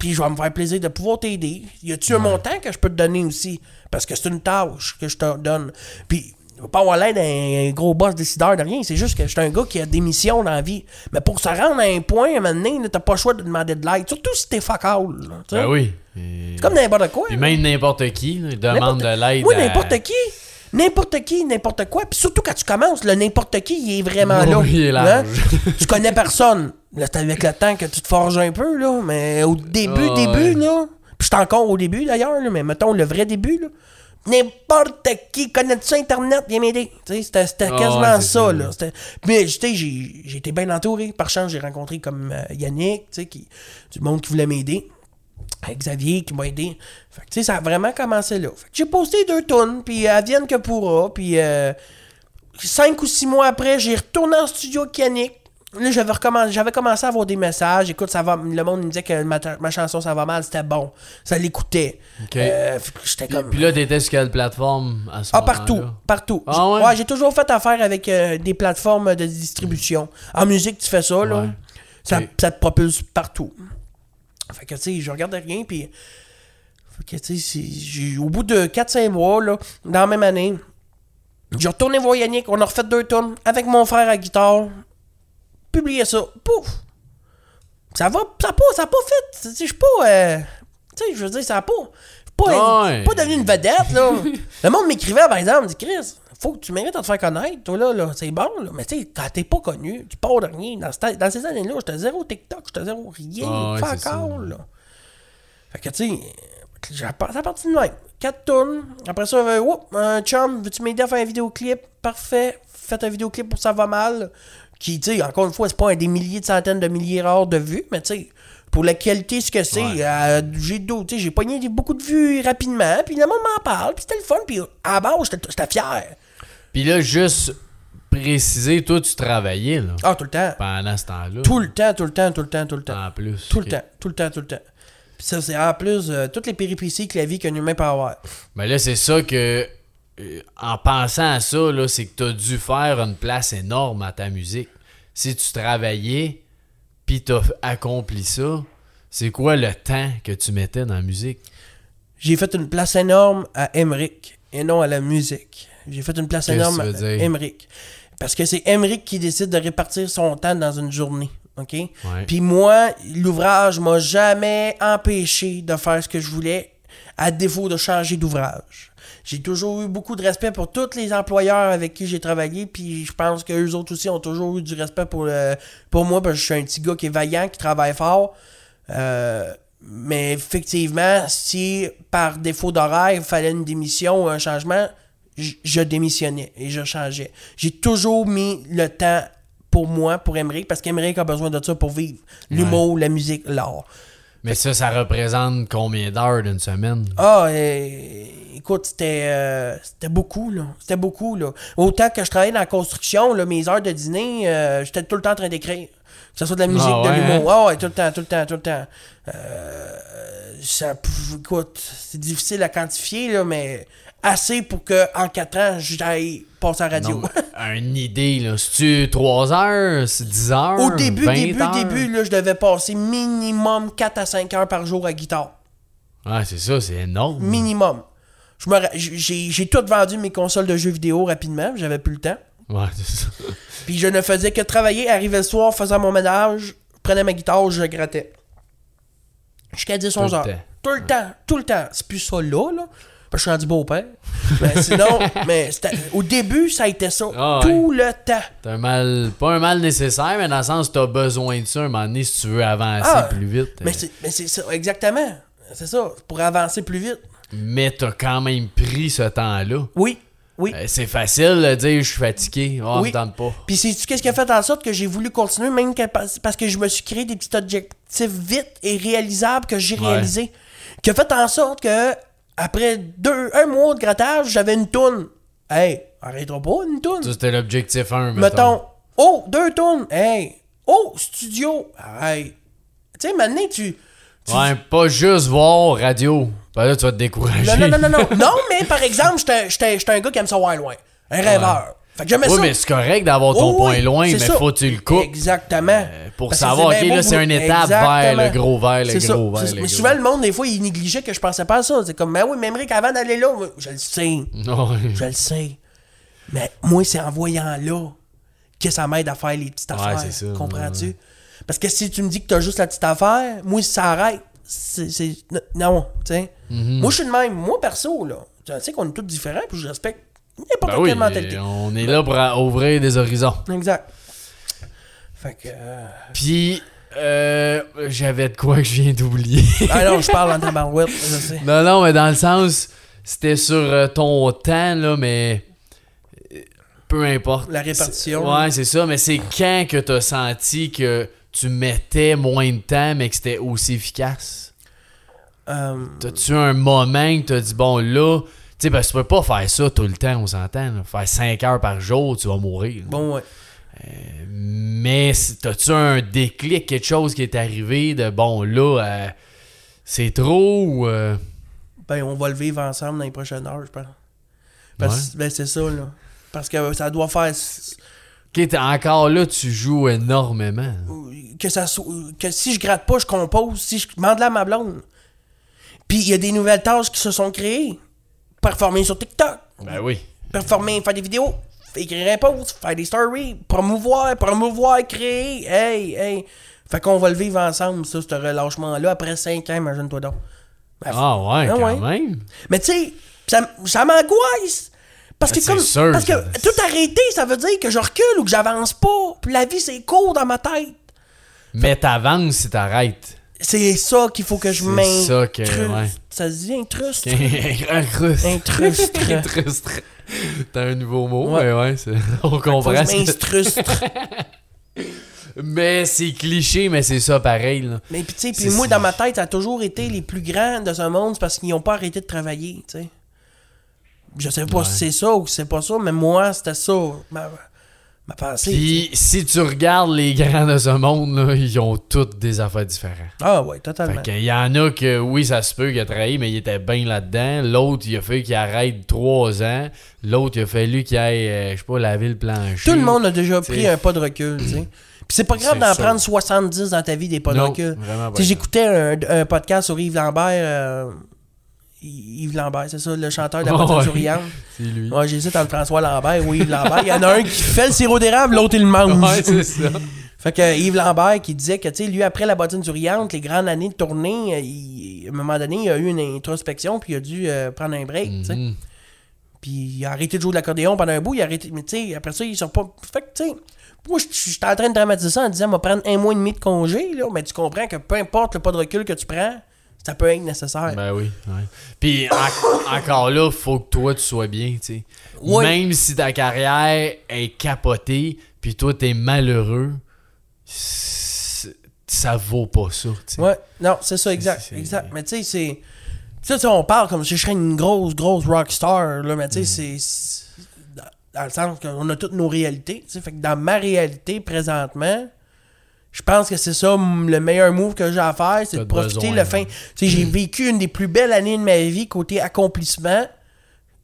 puis je vais me faire plaisir de pouvoir t'aider. Y a-tu un montant que je peux te donner aussi? Parce que c'est une tâche que je te donne. Puis, je vais pas avoir l'air d'un gros boss décideur de rien. C'est juste que je suis un gars qui a des missions dans la vie. Mais pour se rendre à un point, à un moment donné, là, t'as pas le choix de demander de l'aide. Surtout si t'es fuck all. là. Ben oui. Et- C'est comme n'importe quoi. Puis là. même n'importe qui là, demande de l'aide. Oui, à- n'importe qui. N'importe qui, n'importe quoi. Puis surtout quand tu commences, le n'importe qui, il est vraiment là. Oui, il est Hein? large. tu connais personne. Là, c'est avec le temps que tu te forges un peu, là. Mais au début, Ah, début, ouais. là. Puis je suis encore au début, d'ailleurs, là, mais mettons le vrai début, là. N'importe qui connaît ça Internet, viens m'aider. C'était c'était Ah, quasiment ouais, ça, là. C'était- Mais, tu sais, j'ai j'ai été bien entouré. Par chance, j'ai rencontré comme euh, Yannick, tu sais, qui, du monde qui voulait m'aider. Avec Xavier qui m'a aidé. Fait que, tu sais, ça a vraiment commencé là. Fait que j'ai posté deux tonnes, puis euh, Vienne que pourra, puis euh, cinq ou six mois après, j'ai retourné en studio avec Yannick. Là, j'avais, recommencé, j'avais commencé à avoir des messages. Écoute, ça va, le monde me disait que ma, ma chanson Ça va mal, c'était bon. Ça l'écoutait. Ok. Euh, j'étais Puis, comme. puis là, t'étais sur quelle plateforme à ce Ah, moment-là? partout, partout. Ah J'ai- ouais? j'ai toujours fait affaire avec euh, des plateformes de distribution. En musique, tu fais ça, là. Ouais. Ça, te propulse partout. Fait que, tu sais, je regardais rien, puis... Fait que, tu sais, au bout de 4-5 mois, là, dans la même année, j'ai retourné voir Yannick, on a refait deux tonnes avec mon frère à guitare, publié ça, pouf! Ça va, ça a pas, ça a pas fait, je suis pas... euh, tu sais, je veux dire, ça a pas... Pas, Ouais. pas devenu une vedette, là. Le monde m'écrivait, par exemple, dit Chris, faut que tu mérites de te faire connaître, toi, là, là c'est bon, là. Mais tu sais, quand t'es pas connu, tu pars de rien. Dans, cette- dans ces années-là, j'étais zéro TikTok, j'étais zéro rien. Ouais, c'est ça. all, là. Fait que, tu sais, j'ai pas- ça a parti de même. 4 tonnes. Après ça, euh, whoop, un chum, veux-tu m'aider à faire un vidéoclip? Parfait. Faites un vidéoclip pour Ça va mal. Qui, tu sais, encore une fois, c'est pas un des milliers de centaines de milliers rares de vues, mais tu sais, pour la qualité, ce que c'est, Ouais. euh, j'ai d'autres, tu sais, j'ai pogné beaucoup de vues rapidement, puis le monde m'en parle, puis c'était le fun, puis à la base, j'étais fier. Puis là, juste préciser, toi, tu travaillais, là, Ah, tout le temps. pendant ce temps-là. Tout le temps, tout le temps, tout le temps, tout le temps. En plus. Tout le temps, tout le temps, tout le temps. Puis ça, c'est en plus euh, toutes les péripéties que la vie qu'un humain peut avoir. Mais là, c'est ça que. Euh, en pensant à ça, là, c'est que t'as dû faire une place énorme à ta musique. Si tu travaillais, puis t'as accompli ça, c'est quoi le temps que tu mettais dans la musique? J'ai fait une place énorme à Emmerich et non à la musique. J'ai fait une place énorme à tu dire? Emmerich. Parce que c'est Emmerich qui décide de répartir son temps dans une journée. OK? Ouais. Puis moi, l'ouvrage m'a jamais empêché de faire ce que je voulais, à défaut de changer d'ouvrage. J'ai toujours eu beaucoup de respect pour tous les employeurs avec qui j'ai travaillé, puis je pense qu'eux autres aussi ont toujours eu du respect pour, le- pour moi, parce que je suis un petit gars qui est vaillant, qui travaille fort. Euh, mais effectivement, si par défaut d'horaire, il fallait une démission ou un changement, je démissionnais et je changeais. J'ai toujours mis le temps pour moi, pour Emmerich, parce qu'Emmerich a besoin de ça pour vivre. L'humour, la musique, l'art. Mais ça, ça représente combien d'heures d'une semaine? Ah, euh, écoute, c'était euh, c'était beaucoup, là. C'était beaucoup, là. Autant que je travaillais dans la construction, là, mes heures de dîner, euh, j'étais tout le temps en train d'écrire. Que ce soit de la musique, Ah de l'humour. Ah ouais, tout le temps, tout le temps, tout le temps. Euh, ça, pff, écoute, c'est difficile à quantifier, là, mais assez pour que en 4 ans, j'aille passer à la radio. Non, une idée, là. C'est-tu 3 heures? C'est 10 heures? Au début, 20 début, heures? début, là, je devais passer minimum 4 à 5 heures par jour à guitare. Ouais, c'est ça, c'est énorme. Minimum. Je me ra- J'ai j'ai tout vendu mes consoles de jeux vidéo rapidement, j'avais plus le temps. Ouais, c'est ça. Puis je ne faisais que travailler, arriver le soir, faisais mon ménage, prenais ma guitare, je grattais. Jusqu'à 10-11 Tout le heures. Tout le temps, tout le temps. C'est plus ça là, là. Je suis rendu beau-père. mais sinon, mais au début, ça a été ça. Ah ouais. tout le temps. T'as un mal, pas un mal nécessaire, mais dans le sens t'as besoin de ça un moment donné si tu veux avancer Ah, plus vite. Mais Euh, c'est mais c'est ça, exactement. C'est ça, pour avancer plus vite. Mais t'as quand même pris ce temps-là. Oui, oui. Euh, c'est facile de dire je suis fatigué. Oh, Oui. me tente pas. Puis c'est qu'est-ce qui a fait en sorte que j'ai voulu continuer, même que- parce que je me suis créé des petits objectifs vite et réalisables que j'ai Ouais. réalisés? Qui a fait en sorte que après deux, un mois de grattage, j'avais une toune. Hey, arrêtera pas une toune. Ça, c'était l'objectif 1. Mettons, oh, deux tonnes. Hey, oh, studio. Hey. Tu sais, maintenant, tu. tu- Ouais, pas juste voir radio. Ben là, tu vas te décourager. Non, non, non, non, non. non, mais par exemple, j'étais- un gars qui aime ça voir loin. Un rêveur. Fait que j'aimais Oui, ça. mais c'est correct d'avoir ton Oh, point oui, loin, c'est mais ça. faut que tu le coupes. Exactement. Euh, pour Parce que savoir, c'est ok, bien là, beau c'est une étape vers le gros vert, le C'est ça. gros vert, C'est- le Mais gros souvent, le monde, des fois, il négligeait que je pensais pas à ça. C'est comme, mais oui, même Rick, avant d'aller là, moi, je le sais. Je le sais. Mais moi, c'est en voyant là que ça m'aide à faire les petites affaires. c'est ça. Comprends-tu? Parce que si tu me dis que t'as juste la petite affaire, moi, si ça arrête, c'est. c'est- Non, tu sais. Mhm. Moi, je suis de même. Moi, perso, là, je sais qu'on est tous différents, puis je respecte n'importe Ben oui, quelle mentalité. on est là pour ouvrir des horizons. Exact. Fait que. euh, Puis, euh, j'avais de quoi que je viens d'oublier. Ah non, je parle en tabarouette, je sais. non, non, mais dans le sens, c'était sur euh, ton temps, là, mais peu importe. La répartition. Ouais, c'est ça, mais c'est quand que t'as senti que tu mettais moins de temps, mais que c'était aussi efficace? Euh, T'as-tu un moment que t'as dit, bon, là, tu sais, que tu peux pas faire ça tout le temps, on s'entend. là. Faire 5 heures par jour, tu vas mourir. bon, ouais. Mais si- t'as-tu un déclic, quelque chose qui est arrivé de, bon, là, euh, c'est trop ou. euh, Ben, on va le vivre ensemble dans les prochaines heures, je pense. Parce, Ben, c'est ça, là. Parce que ça doit faire. Ok, t'es- encore là, tu joues énormément. Que ça soit. Que si je gratte pas, je compose. Si je demande là à ma blonde. Puis il y a des nouvelles tâches qui se sont créées. Performer sur TikTok. Ben oui. Performer, faire des vidéos. Écrire un post. Faire des stories. Promouvoir, promouvoir, créer. Hey, hey. Fait qu'on va le vivre ensemble, ça, ce relâchement-là. Après 5 ans, imagine-toi donc. Ben, Ah ouais, Ah quand ouais. même. Mais tu sais, ça, ça m'angoisse. Parce que Ben, comme. sûr, parce que tout arrêter, ça veut dire que je recule ou que j'avance pas. Puis la vie, c'est court dans ma tête. Mais t'avances si t'arrêtes. C'est ça qu'il faut que je C'est m'incruste. ça que- ouais. Ça se dit incruste. Incrustre. Incrustre. Incrustre. T'as un nouveau mot, Ouais. mais ouais, on comprend. Mais c'est cliché, mais c'est ça pareil. Là. Mais tu sais, puis moi, dans ma tête, ça a toujours été les plus grands de ce monde parce qu'ils n'ont pas arrêté de travailler, tu sais. Je sais pas Ouais. si c'est ça ou si c'est pas ça, mais moi, c'était ça. Ma, ma pensée. Puis si tu regardes les grands de ce monde, là, ils ont toutes des affaires différentes. Ah ouais, totalement. Fait qu'il y en a que, oui, ça se peut qu'il a travaillé, mais il était bien là-dedans. L'autre, il a fallu qu'il arrête trois ans. L'autre, il a fallu qu'il aille, euh, je sais pas, laver le plancher. Tout le monde a déjà T'sais. pris un pas de recul, tu sais. Puis c'est pas grave d'en prendre 70 dans ta vie des pas de recul. j'écoutais un, un podcast sur Yves Lambert. euh, Yves Lambert, c'est ça, le chanteur de la Oh, ouais. C'est lui. Ouais, j'hésite entre François Lambert ou Yves Lambert. Il y en a un qui fait le sirop d'érable, l'autre il le mange. Ouais, c'est ça. Fait que Yves Lambert qui disait que, tu sais, lui, après la bottine souriante, les grandes années de tournée, euh, il- à un moment donné, il a eu une introspection, puis il a dû euh, prendre un break, tu sais. Mhm. Puis il a arrêté de jouer de l'accordéon pendant un bout, il a arrêté. Mais tu sais, après ça, il sort pas. Fait que, tu sais, moi, je j'étais en train de dramatiser ça en disant, on va prendre un mois et demi de congé, là, mais tu comprends que peu importe le pas de recul que tu prends, ça peut être nécessaire. Ben oui, ouais. Puis en- encore là, faut que toi tu sois bien, tu sais. Oui. Même si ta carrière est capotée, puis toi t'es malheureux, ça vaut pas ça. tu sais. Ouais, non, c'est ça, exact. exact. Mais tu sais, c'est. Tu sais, on parle comme si je serais une grosse, grosse rockstar, là, mais tu sais, c'est- c'est. Dans, dans le sens qu'on a toutes nos réalités. tu sais, Fait que dans ma réalité, présentement, je pense que c'est ça le meilleur move que j'ai à faire, c'est de profiter besoin, le fin. ouais. J'ai vécu une des plus belles années de ma vie côté accomplissement,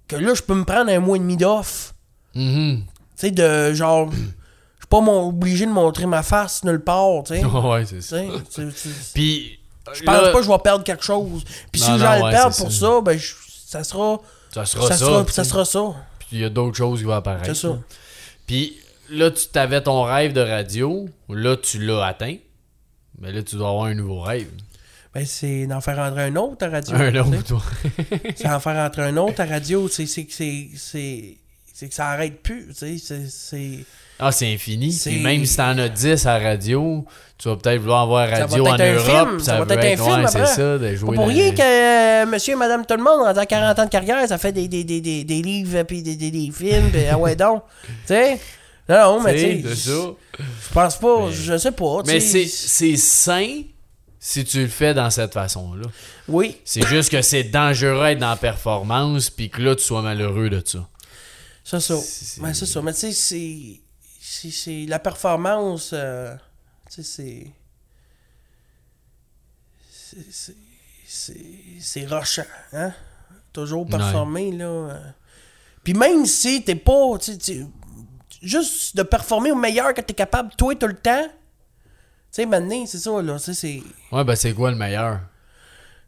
que là, je peux me prendre un mois et demi d'off. Mhm. Tu sais, de genre. Je suis pas mon- obligé de montrer ma face nulle part, tu sais. ouais, c'est ça. Puis, je pense là, pas que je vais perdre quelque chose. Puis si le ouais, perdre c'est pour ça. ça, ben je- ça sera ça sera ça, ça. sera ça. Puis il y a d'autres choses qui vont apparaître. C'est ça. Puis là, tu t'avais ton rêve de radio. Là, tu l'as atteint. Mais là, tu dois avoir un nouveau rêve. Ben c'est d'en faire rentrer un autre à radio. Un autre, toi. C'est d'en faire rentrer un autre à radio, c'est que ça arrête plus, tu sais, c'est Ah, c'est infini. Puis même si t'en as 10 à radio, tu vas peut-être vouloir avoir va radio peut-être en un Europe. film, ça, ça va peut-être être un film ouais, c'est ça, de jouer pour rien que euh, monsieur et madame tout le monde, dans 40 ans de carrière, ça fait des, des, des, des, des livres puis des, des, des films, puis ah ouais donc. Tu sais? Non, non, mais Tu ça. je pense pas, Mais- je sais pas. Mais c'est sain si tu le fais dans cette façon-là. Oui, C'est juste que c'est dangereux d'être dans la performance puis que là, tu sois malheureux de ça. Ça. C'est- Mais c'est ça. Mais tu sais, c'est- la performance. euh, tu sais, c'est. c'est- c'est- C'est. C'est rochant, hein? Toujours performer, là. Puis même si t'es pas. tu sais, tu- juste de performer au meilleur que t'es capable, toi, tout le temps. Tu sais, maintenant, c'est ça, là. Tu c'est. Ouais, ben c'est quoi le meilleur?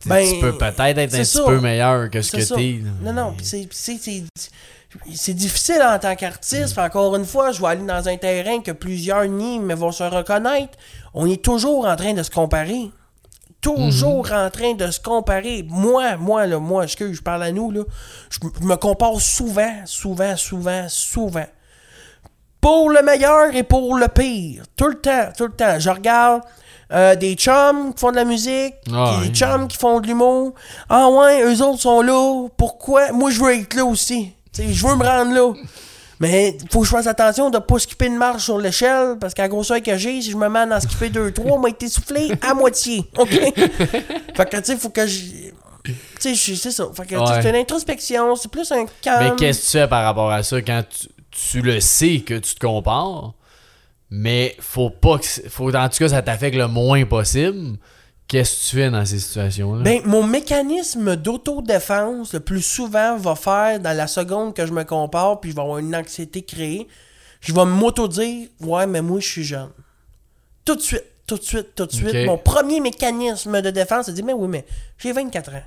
Tu- Ben, tu peux peut-être être un petit peu meilleur que ce que t'es. Non, non, pis c'est, difficile en tant qu'artiste. Puis encore une fois, je vais aller dans un terrain que plusieurs nient, mais vont se reconnaître. On est toujours en train de se comparer. Toujours en train de se comparer. Moi, moi, là, moi, excuse, je parle à nous, là. Je me compare souvent, souvent, souvent, souvent. Pour le meilleur et pour le pire. Tout le temps, tout le temps. Je regarde euh, des chums qui font de la musique, Ah, des chums qui font de l'humour. Ah ouais, eux autres sont là. Pourquoi? Moi, je veux être là aussi. Je veux me rendre là. Mais faut que je fasse attention de pas skipper une marche sur l'échelle, parce qu'à grosseur que j'ai, si je me mets à en skipper deux, trois, m'a été soufflé à moitié. OK? fait que, tu sais, faut que je... Tu sais, je- c'est ça. Fait que, tu sais, Ouais. c'est une introspection, c'est plus un calme. Mais qu'est-ce que tu fais par rapport à ça quand tu, tu le sais que tu te compares, mais faut pas que. Faut en tout cas ça t'affecte le moins possible. Qu'est-ce que tu fais dans ces situations-là? Ben, mon mécanisme d'autodéfense, le plus souvent, va faire dans la seconde que je me compare, puis je vais avoir une anxiété créée, je vais m'auto-dire, ouais, mais moi, je suis jeune. Tout de suite, tout de suite, tout de suite. Mon premier mécanisme de défense, c'est de dire, mais oui, mais j'ai 24 ans.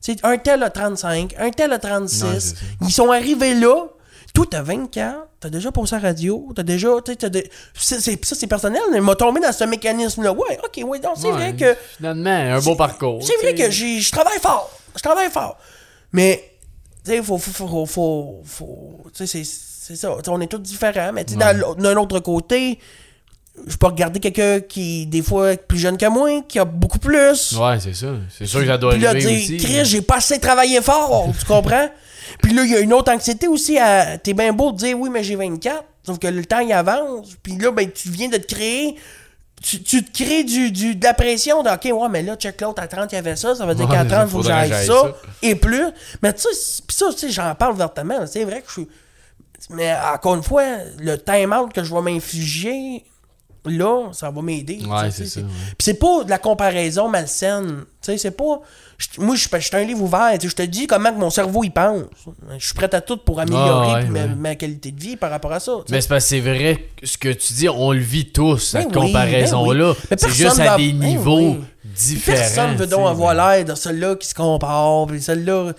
C'est un tel a 35, un tel a 36. Ouais, c'est ça. Ils sont arrivés là. Toi, t'as 24, t'as déjà passé à la radio, t'as déjà. t'as de- ça, c'est personnel, mais il m'a tombé dans ce mécanisme-là. Ouais, ok, ouais, donc c'est Ouais, vrai que. Finalement, un beau parcours. C'est vrai que j'ai- je travaille fort. Je travaille fort. Mais, tu sais, faut, faut, faut, faut, tu sais, c'est, c'est ça. On est tous différents. Mais, tu sais, d'un autre côté, je peux regarder quelqu'un qui, des fois, est plus jeune que moi, qui a beaucoup plus. Ouais, c'est ça. C'est sûr que ça doit Puis là, dire. Chris, j'ai pas assez travaillé fort, tu comprends? Puis là, il y a une autre anxiété aussi à. T'es bien beau de dire oui, mais j'ai 24. Sauf que le temps, il avance. Puis là, ben, tu viens de te créer. Tu, tu te crées du, du- de la pression de OK, ouais, mais là, check l'autre, à 30, il y avait ça. Ça veut dire Ouais, qu'à il 30, il faut que j'aille ça. Et plus. Mais tu sais, ça, tu sais, j'en parle ouvertement. là. C'est vrai que je suis. Mais encore une fois, le time-out que je vais m'infliger, là, ça va m'aider. Ouais, c'est ça, ouais. Puis c'est pas de la comparaison malsaine. Tu sais, c'est pas. moi, je suis un livre ouvert. Je te dis comment que mon cerveau il pense. Je suis prêt à tout pour améliorer Ah, ouais, ma, qualité de vie par rapport à ça. Mais c'est parce que c'est vrai que ce que tu dis, on le vit tous, cette Ben oui, comparaison-là. ben oui. C'est juste à va- des ben niveaux oui. différents. Personne veut donc avoir ben- l'air de celui-là qui se compare, puis celui-là.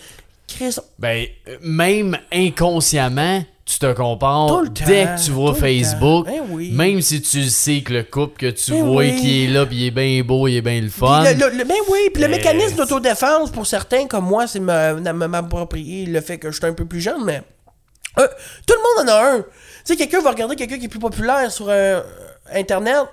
Chris, Ben, euh, même inconsciemment, tu te compares temps, dès que tu vois Facebook. oui. Même si tu sais que le couple que tu Ben vois oui. qui est là, puis il est bien beau, il est bien le fun. le, le- le- ben oui, puis le mécanisme d'autodéfense, pour certains comme moi, c'est m'approprier le fait que je suis un peu plus jeune, mais euh, tout le monde en a un. Tu sais, quelqu'un va regarder quelqu'un qui est plus populaire sur euh, Internet.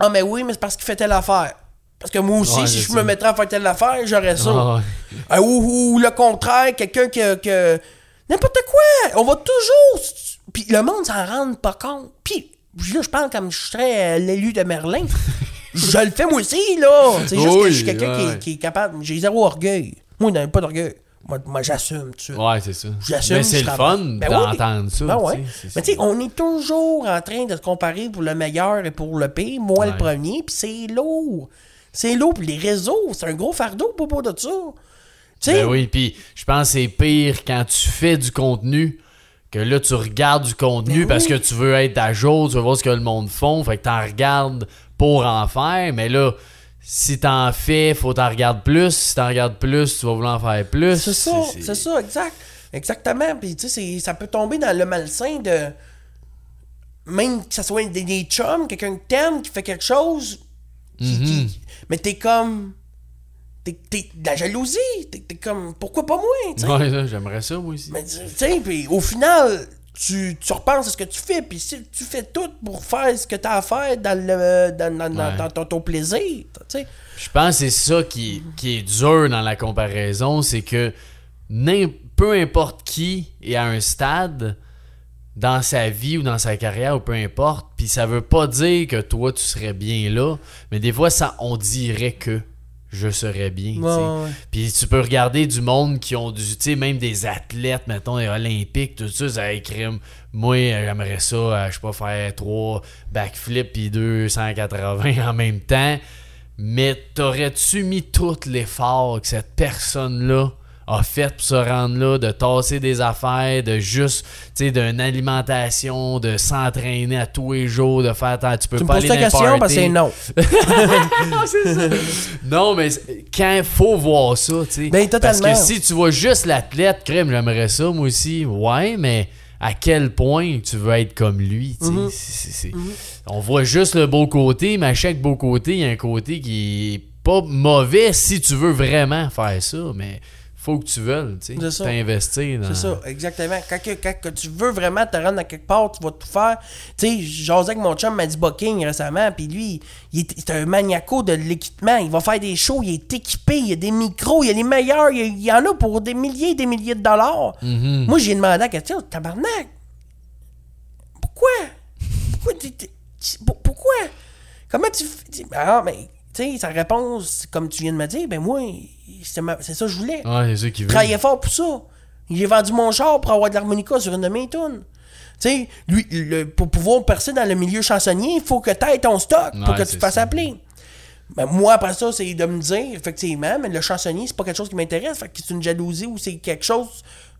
Ah, mais oui, mais c'est parce qu'il fait telle affaire. Parce que moi aussi, Ouais, si je ça. me mettrais à faire telle affaire, j'aurais ça. Ah ouais. Ah, ou, ou le contraire, quelqu'un que, que- N'importe quoi! On va toujours. Puis le monde s'en rend pas compte. Puis là, je parle comme je serais euh, l'élu de Merlin. je le fais moi aussi, là. C'est juste que je suis quelqu'un qui, ouais. est- qui est capable. J'ai zéro orgueil. Moi, il pas d'orgueil. Moi, moi j'assume suite. Ouais, c'est ça. J'assume, Mais c'est le fun Ben d'entendre ça. Ben tu ouais. Mais tu sais, on est toujours en train de se comparer pour le meilleur et pour le pire. Moi, le premier, puis c'est lourd. C'est lourd, puis les réseaux, c'est un gros fardeau pour propos de ça. Ben oui, puis je pense que c'est pire quand tu fais du contenu que là tu regardes du contenu Ben parce oui. que tu veux être à jour, tu veux voir ce que le monde font, fait que t'en regardes pour en faire, mais là si t'en fais, faut t'en regarder plus, si t'en regardes plus, tu vas vouloir en faire plus. C'est ça, c'est ça, exact. Exactement. Puis, tu sais, ça peut tomber dans le malsain de. Même que ça soit des, des chums, quelqu'un que t'aimes, qui fait quelque chose. qui- qui- mais t'es comme. T'es, de la jalousie. T'es, comme. Pourquoi pas moi, tu? Ouais, j'aimerais ça moi aussi. Mais tu sais, puis au final, tu, tu repenses à ce que tu fais, puis si tu fais tout pour faire ce que t'as à faire dans, le, dans, dans- dans- Ouais. dans ton, ton plaisir, tu sais. Je pense que c'est ça qui, qui est dur dans la comparaison, c'est que peu importe qui est à un stade dans sa vie ou dans sa carrière ou peu importe, puis ça veut pas dire que toi tu serais bien là, mais des fois ça on dirait que je serais bien. Ouais. Puis tu peux regarder du monde qui ont du, tu sais, même des athlètes, mettons, olympiques, tout ça, ça écrit, moi, j'aimerais ça, euh, je sais pas, faire trois backflips puis 280 en même temps. Mais t'aurais-tu mis tout l'effort que cette personne-là a fait pour se rendre là, de tasser des affaires, de juste, tu sais, d'une alimentation, de s'entraîner à tous les jours, de faire, attends, tu peux Tu me pas poses aller ta question parce que non. Non, mais quand il faut voir ça, tu sais. Ben, Parce que si tu vois juste l'athlète, crème, j'aimerais ça, moi aussi. Ouais, mais à quel point tu veux être comme lui, c'est- On voit juste le beau côté, mais à chaque beau côté, il y a un côté qui est pas mauvais si tu veux vraiment faire ça, mais faut que tu veuilles, tu C'est sais. T'investir dans... C'est ça, exactement. Quand, que- quand que tu veux vraiment te rendre à quelque part, tu vas tout faire. Tu sais, j'osais avec mon chum Maddie Bucking récemment, puis lui, il est, un maniaco de l'équipement. Il va faire des shows, il est équipé, il y a des micros, il y a les meilleurs, il y, a- il y en a pour des milliers et des milliers de dollars. Mhm. Moi, j'ai demandé la question, tabarnak, pourquoi? Pourquoi? t'es- pour- pourquoi? Comment tu? Ah, mais, tu sais, sa réponse, comme tu viens de me dire, ben moi, c'est ma- ça que je voulais. Ouais, c'est ça qui Je veut. travaillais fort pour ça. J'ai vendu mon char pour avoir de l'harmonica sur une de mes tunes. Tu sais, lui, le- pour pouvoir percer dans le milieu chansonnier, il faut que tu aies ton stock pour Ouais, que tu te fasses ça. appeler. Ben, moi, après ça, c'est de me dire, effectivement, mais le chansonnier, c'est pas quelque chose qui m'intéresse. Fait que c'est une jalousie ou c'est quelque chose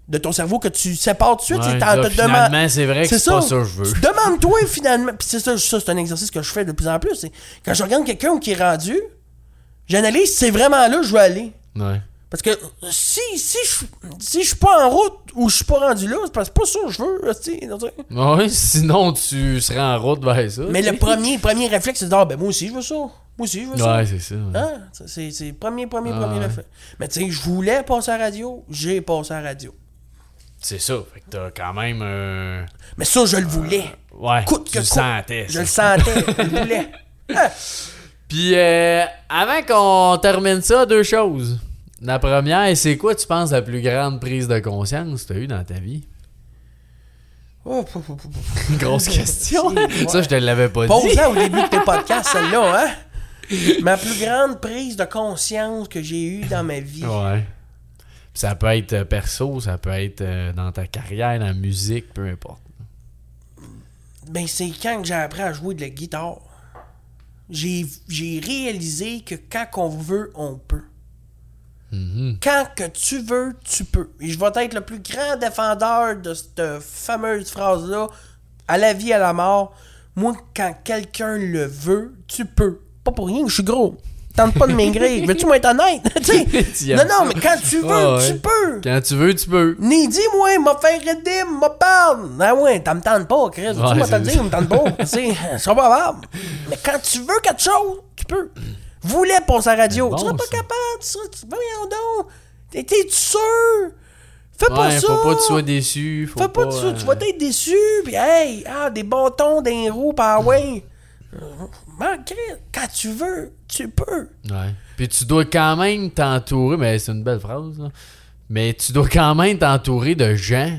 de ton cerveau que tu sépares tout de suite. Ouais, c'est là, finalement, vrai que c'est pas ça que je veux. Demande-toi finalement. Puis c'est ça, ça c'est un exercice que je fais de plus en plus. Quand je regarde quelqu'un qui est rendu, j'analyse si c'est vraiment là que je veux aller. Ouais. Parce que si, si je si je suis pas en route ou je suis pas rendu là, c'est c'est pas ça que je veux. Ouais, sinon tu serais en route vers ça. Mais le premier, premier réflexe, c'est de dire, ah, ben moi aussi je veux ça. Moi aussi je veux ça. Ouais, c'est ça. ouais. Hein? C'est le premier, premier, Ah, premier ouais. réflexe. Mais tu sais, je voulais passer à la radio, j'ai passé à la radio. C'est ça. Fait que t'as quand même un. Mais ça, je le voulais. Ouais. Coûte tu que le coûte. sentais. Je le sentais, je le voulais. Ah, Puis, euh, avant qu'on termine ça, deux choses. La première, c'est quoi, tu penses, la plus grande prise de conscience que tu as eue dans ta vie? oh, pou, pou, pou, pou. Grosse question. Ça, je te l'avais pas dit. Pose-la au début de tes podcasts, celle-là, hein? Ma plus grande prise de conscience que j'ai eue dans ma vie. Ouais. Ça peut être euh, perso, ça peut être euh, dans ta carrière, dans la musique, peu importe. Ben, c'est quand que j'ai appris à jouer de la guitare. J'ai j'ai réalisé que quand on veut, on peut. Mhm. Quand que tu veux, tu peux. Et je vais être le plus grand défendeur de cette fameuse phrase-là, à la vie, à la mort. Moi, quand quelqu'un le veut, tu peux. Pas pour rien, je suis gros. Tente pas de maigrir. Veux-tu m'être honnête? Tu sais, Tu non, non, mais quand tu veux, ouais. tu peux. Quand tu veux, tu peux. Ni dis-moi, m'a fait redime, m'a parle. Ah ouais, t'as me tente pas, Chris. Tu m'as te c'est le dire, me tente pas. C'est pas grave. Mais quand tu veux quelque chose, tu peux. Voulais à la radio. C'est tu bon, seras pas ça. capable. Tu seras, voyons donc. T'es- sûr? Fais pas Ouais, ça. faut pas que tu sois déçu. Faut Fais pas, de ça. Tu vas euh, être déçu. Puis, hey, ah, des bâtons, des roues, par ouais. Quand tu veux, tu peux. Ouais. Puis tu dois quand même t'entourer, mais c'est une belle phrase, là. Mais tu dois quand même t'entourer de gens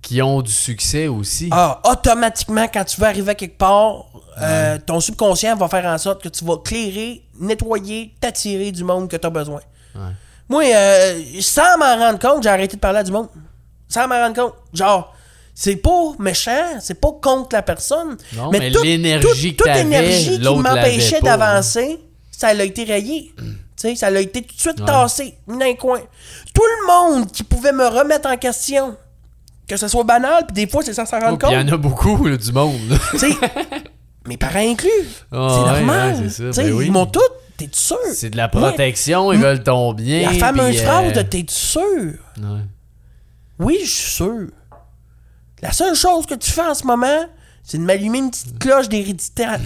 qui ont du succès aussi. Ah, automatiquement, quand tu veux arriver à quelque part, euh, ton subconscient va faire en sorte que tu vas clairer, nettoyer, t'attirer du monde que tu as besoin. Ouais. Moi, euh, sans m'en rendre compte, j'ai arrêté de parler à du monde. Sans m'en rendre compte. Genre, c'est pas méchant, c'est pas contre la personne. Non, mais toute- l'énergie toute- que Toute t'avais, énergie qui m'empêchait d'avancer, ça a été rayé. Sais, ça a été tout de suite Ouais. tassé, mis dans un coin. Tout le monde qui pouvait me remettre en question, que ce soit banal, puis des fois, c'est sans s'en Oh, rendre puis il y compte. en a beaucoup, là, du monde. mes parents inclus. Ah, c'est ouais, normal. ouais, c'est ça, ben oui. Ils m'ont tout. T'es sûr? C'est de la protection, ils veulent ton bien. La fameuse euh, phrase de t'es sûr? Oui, je suis sûr. La seule chose que tu fais en ce moment, c'est de m'allumer une petite cloche d'irritation.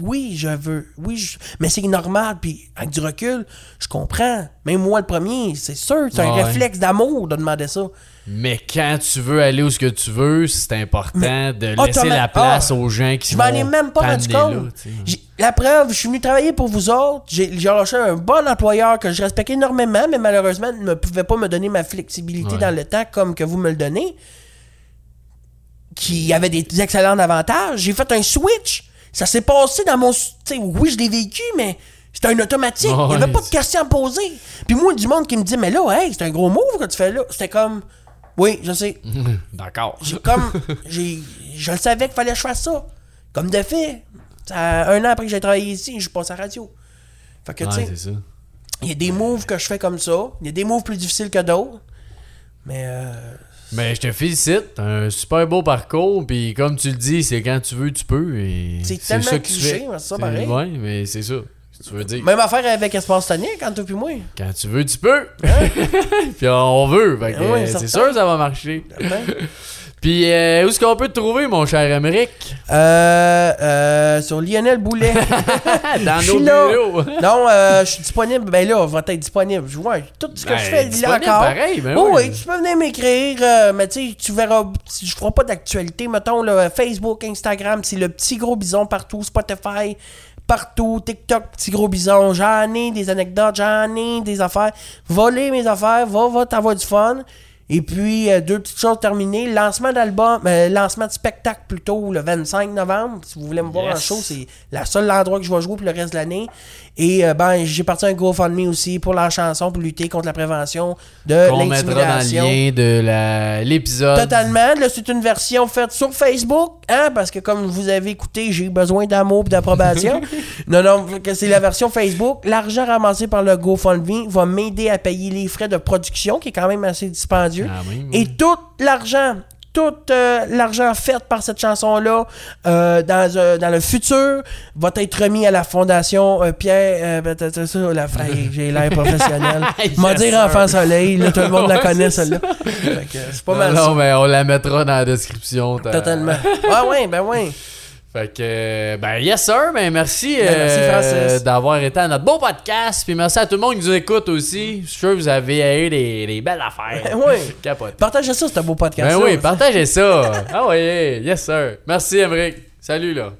Oui, je veux. Oui, je- mais c'est normal. Puis avec du recul, je comprends. Même moi, le premier, c'est sûr. C'est un réflexe d'amour de demander ça. Mais quand tu veux aller où ce que tu veux, c'est important Mais- de Ah, laisser la ma- place ah, aux gens qui Je m'en vont ai même pas rendu compte. là, La preuve, je suis venu travailler pour vous autres. J'ai lâché un bon employeur que je respecte énormément, mais malheureusement ne pouvait pas me donner ma flexibilité Ouais. dans le temps comme que vous me le donnez. Qui avait des excellents avantages. J'ai fait un switch. Ça s'est passé dans mon. Tu sais, oui, je l'ai vécu, mais c'était un automatique. Il n'y avait Ouais. pas de questions à poser. Puis moi, du monde qui me dit, mais là, hey, c'est un gros move que tu fais là. C'était comme. Oui, je sais. D'accord. J'ai comme. j'ai, je le savais qu'il fallait que je fasse ça. Comme de fait. Ça- un an après que j'ai travaillé ici, je passe à la radio. Fait que, Ouais, tu sais, il y a des moves que je fais comme ça. Il y a des moves plus difficiles que d'autres. Mais. Euh, Mais je te félicite, t'as un super beau parcours, puis comme tu le dis, c'est quand tu veux, tu peux. et C'est tellement ça que tu cliché, fais. mais c'est ça pareil. Ouais, mais c'est ça. Tu veux dire. même affaire avec Espace Tonique, quand toi puis moi. Quand tu veux, tu peux. puis on veut. Euh, c'est sûr que ça va marcher. Puis euh, où est-ce qu'on peut te trouver, mon cher Amérique? Euh, euh, sur Lionel Boulet. Dans nos bureaux. non, je suis disponible. Ben là, on va être disponible. Je vois tout ce que Ben, je fais là encore. pareil, ben Oh, oui. oui, tu peux venir m'écrire, mais tu sais, tu verras, je ferai pas d'actualité, mettons, là, Facebook, Instagram, c'est le petit gros bison partout, Spotify, partout, TikTok, petit gros bison, j'en ai des anecdotes, j'en ai des affaires. Voler mes affaires, va, va, t'avoir du fun. Et puis, euh, deux petites choses terminées. Lancement d'album, euh, lancement de spectacle plutôt le 25 novembre. Si vous voulez me voir en show, c'est la seule endroit que je vais jouer pour le reste de l'année. Et euh, ben, j'ai parti un GoFundMe aussi pour la chanson, pour lutter contre la prévention de Qu'on mettra dans le lien de l'épisode. Totalement. Là, c'est une version faite sur Facebook, hein, parce que comme vous avez écouté, j'ai besoin d'amour et d'approbation. non, non, c'est la version Facebook. L'argent ramassé par le GoFundMe va m'aider à payer les frais de production, qui est quand même assez dispendieux. Même, Et tout l'argent, tout euh, l'argent fait par cette chanson-là euh, dans, euh, dans le futur va être remis à la fondation Pierre. ben, ça, la J'ai l'air professionnel. M'a dire. Enfant Soleil, là, tout le monde la connaît celle-là. C'est pas Non, mal non, ça. mais on la mettra dans la description. ta- Totalement. Ah ouais, ben ouais. Fait que, ben, yes, sir. Ben, merci, Ben, merci, euh, d'avoir été à notre beau podcast. Puis merci à tout le monde qui nous écoute aussi. Je suis sûr que vous avez eu des, des belles affaires. Ben ouais. Capote. Partagez ça, c'est un beau podcast. Ben oui, partagez ça. ah oui, yes, sir. Merci, Emmerich. Salut, là.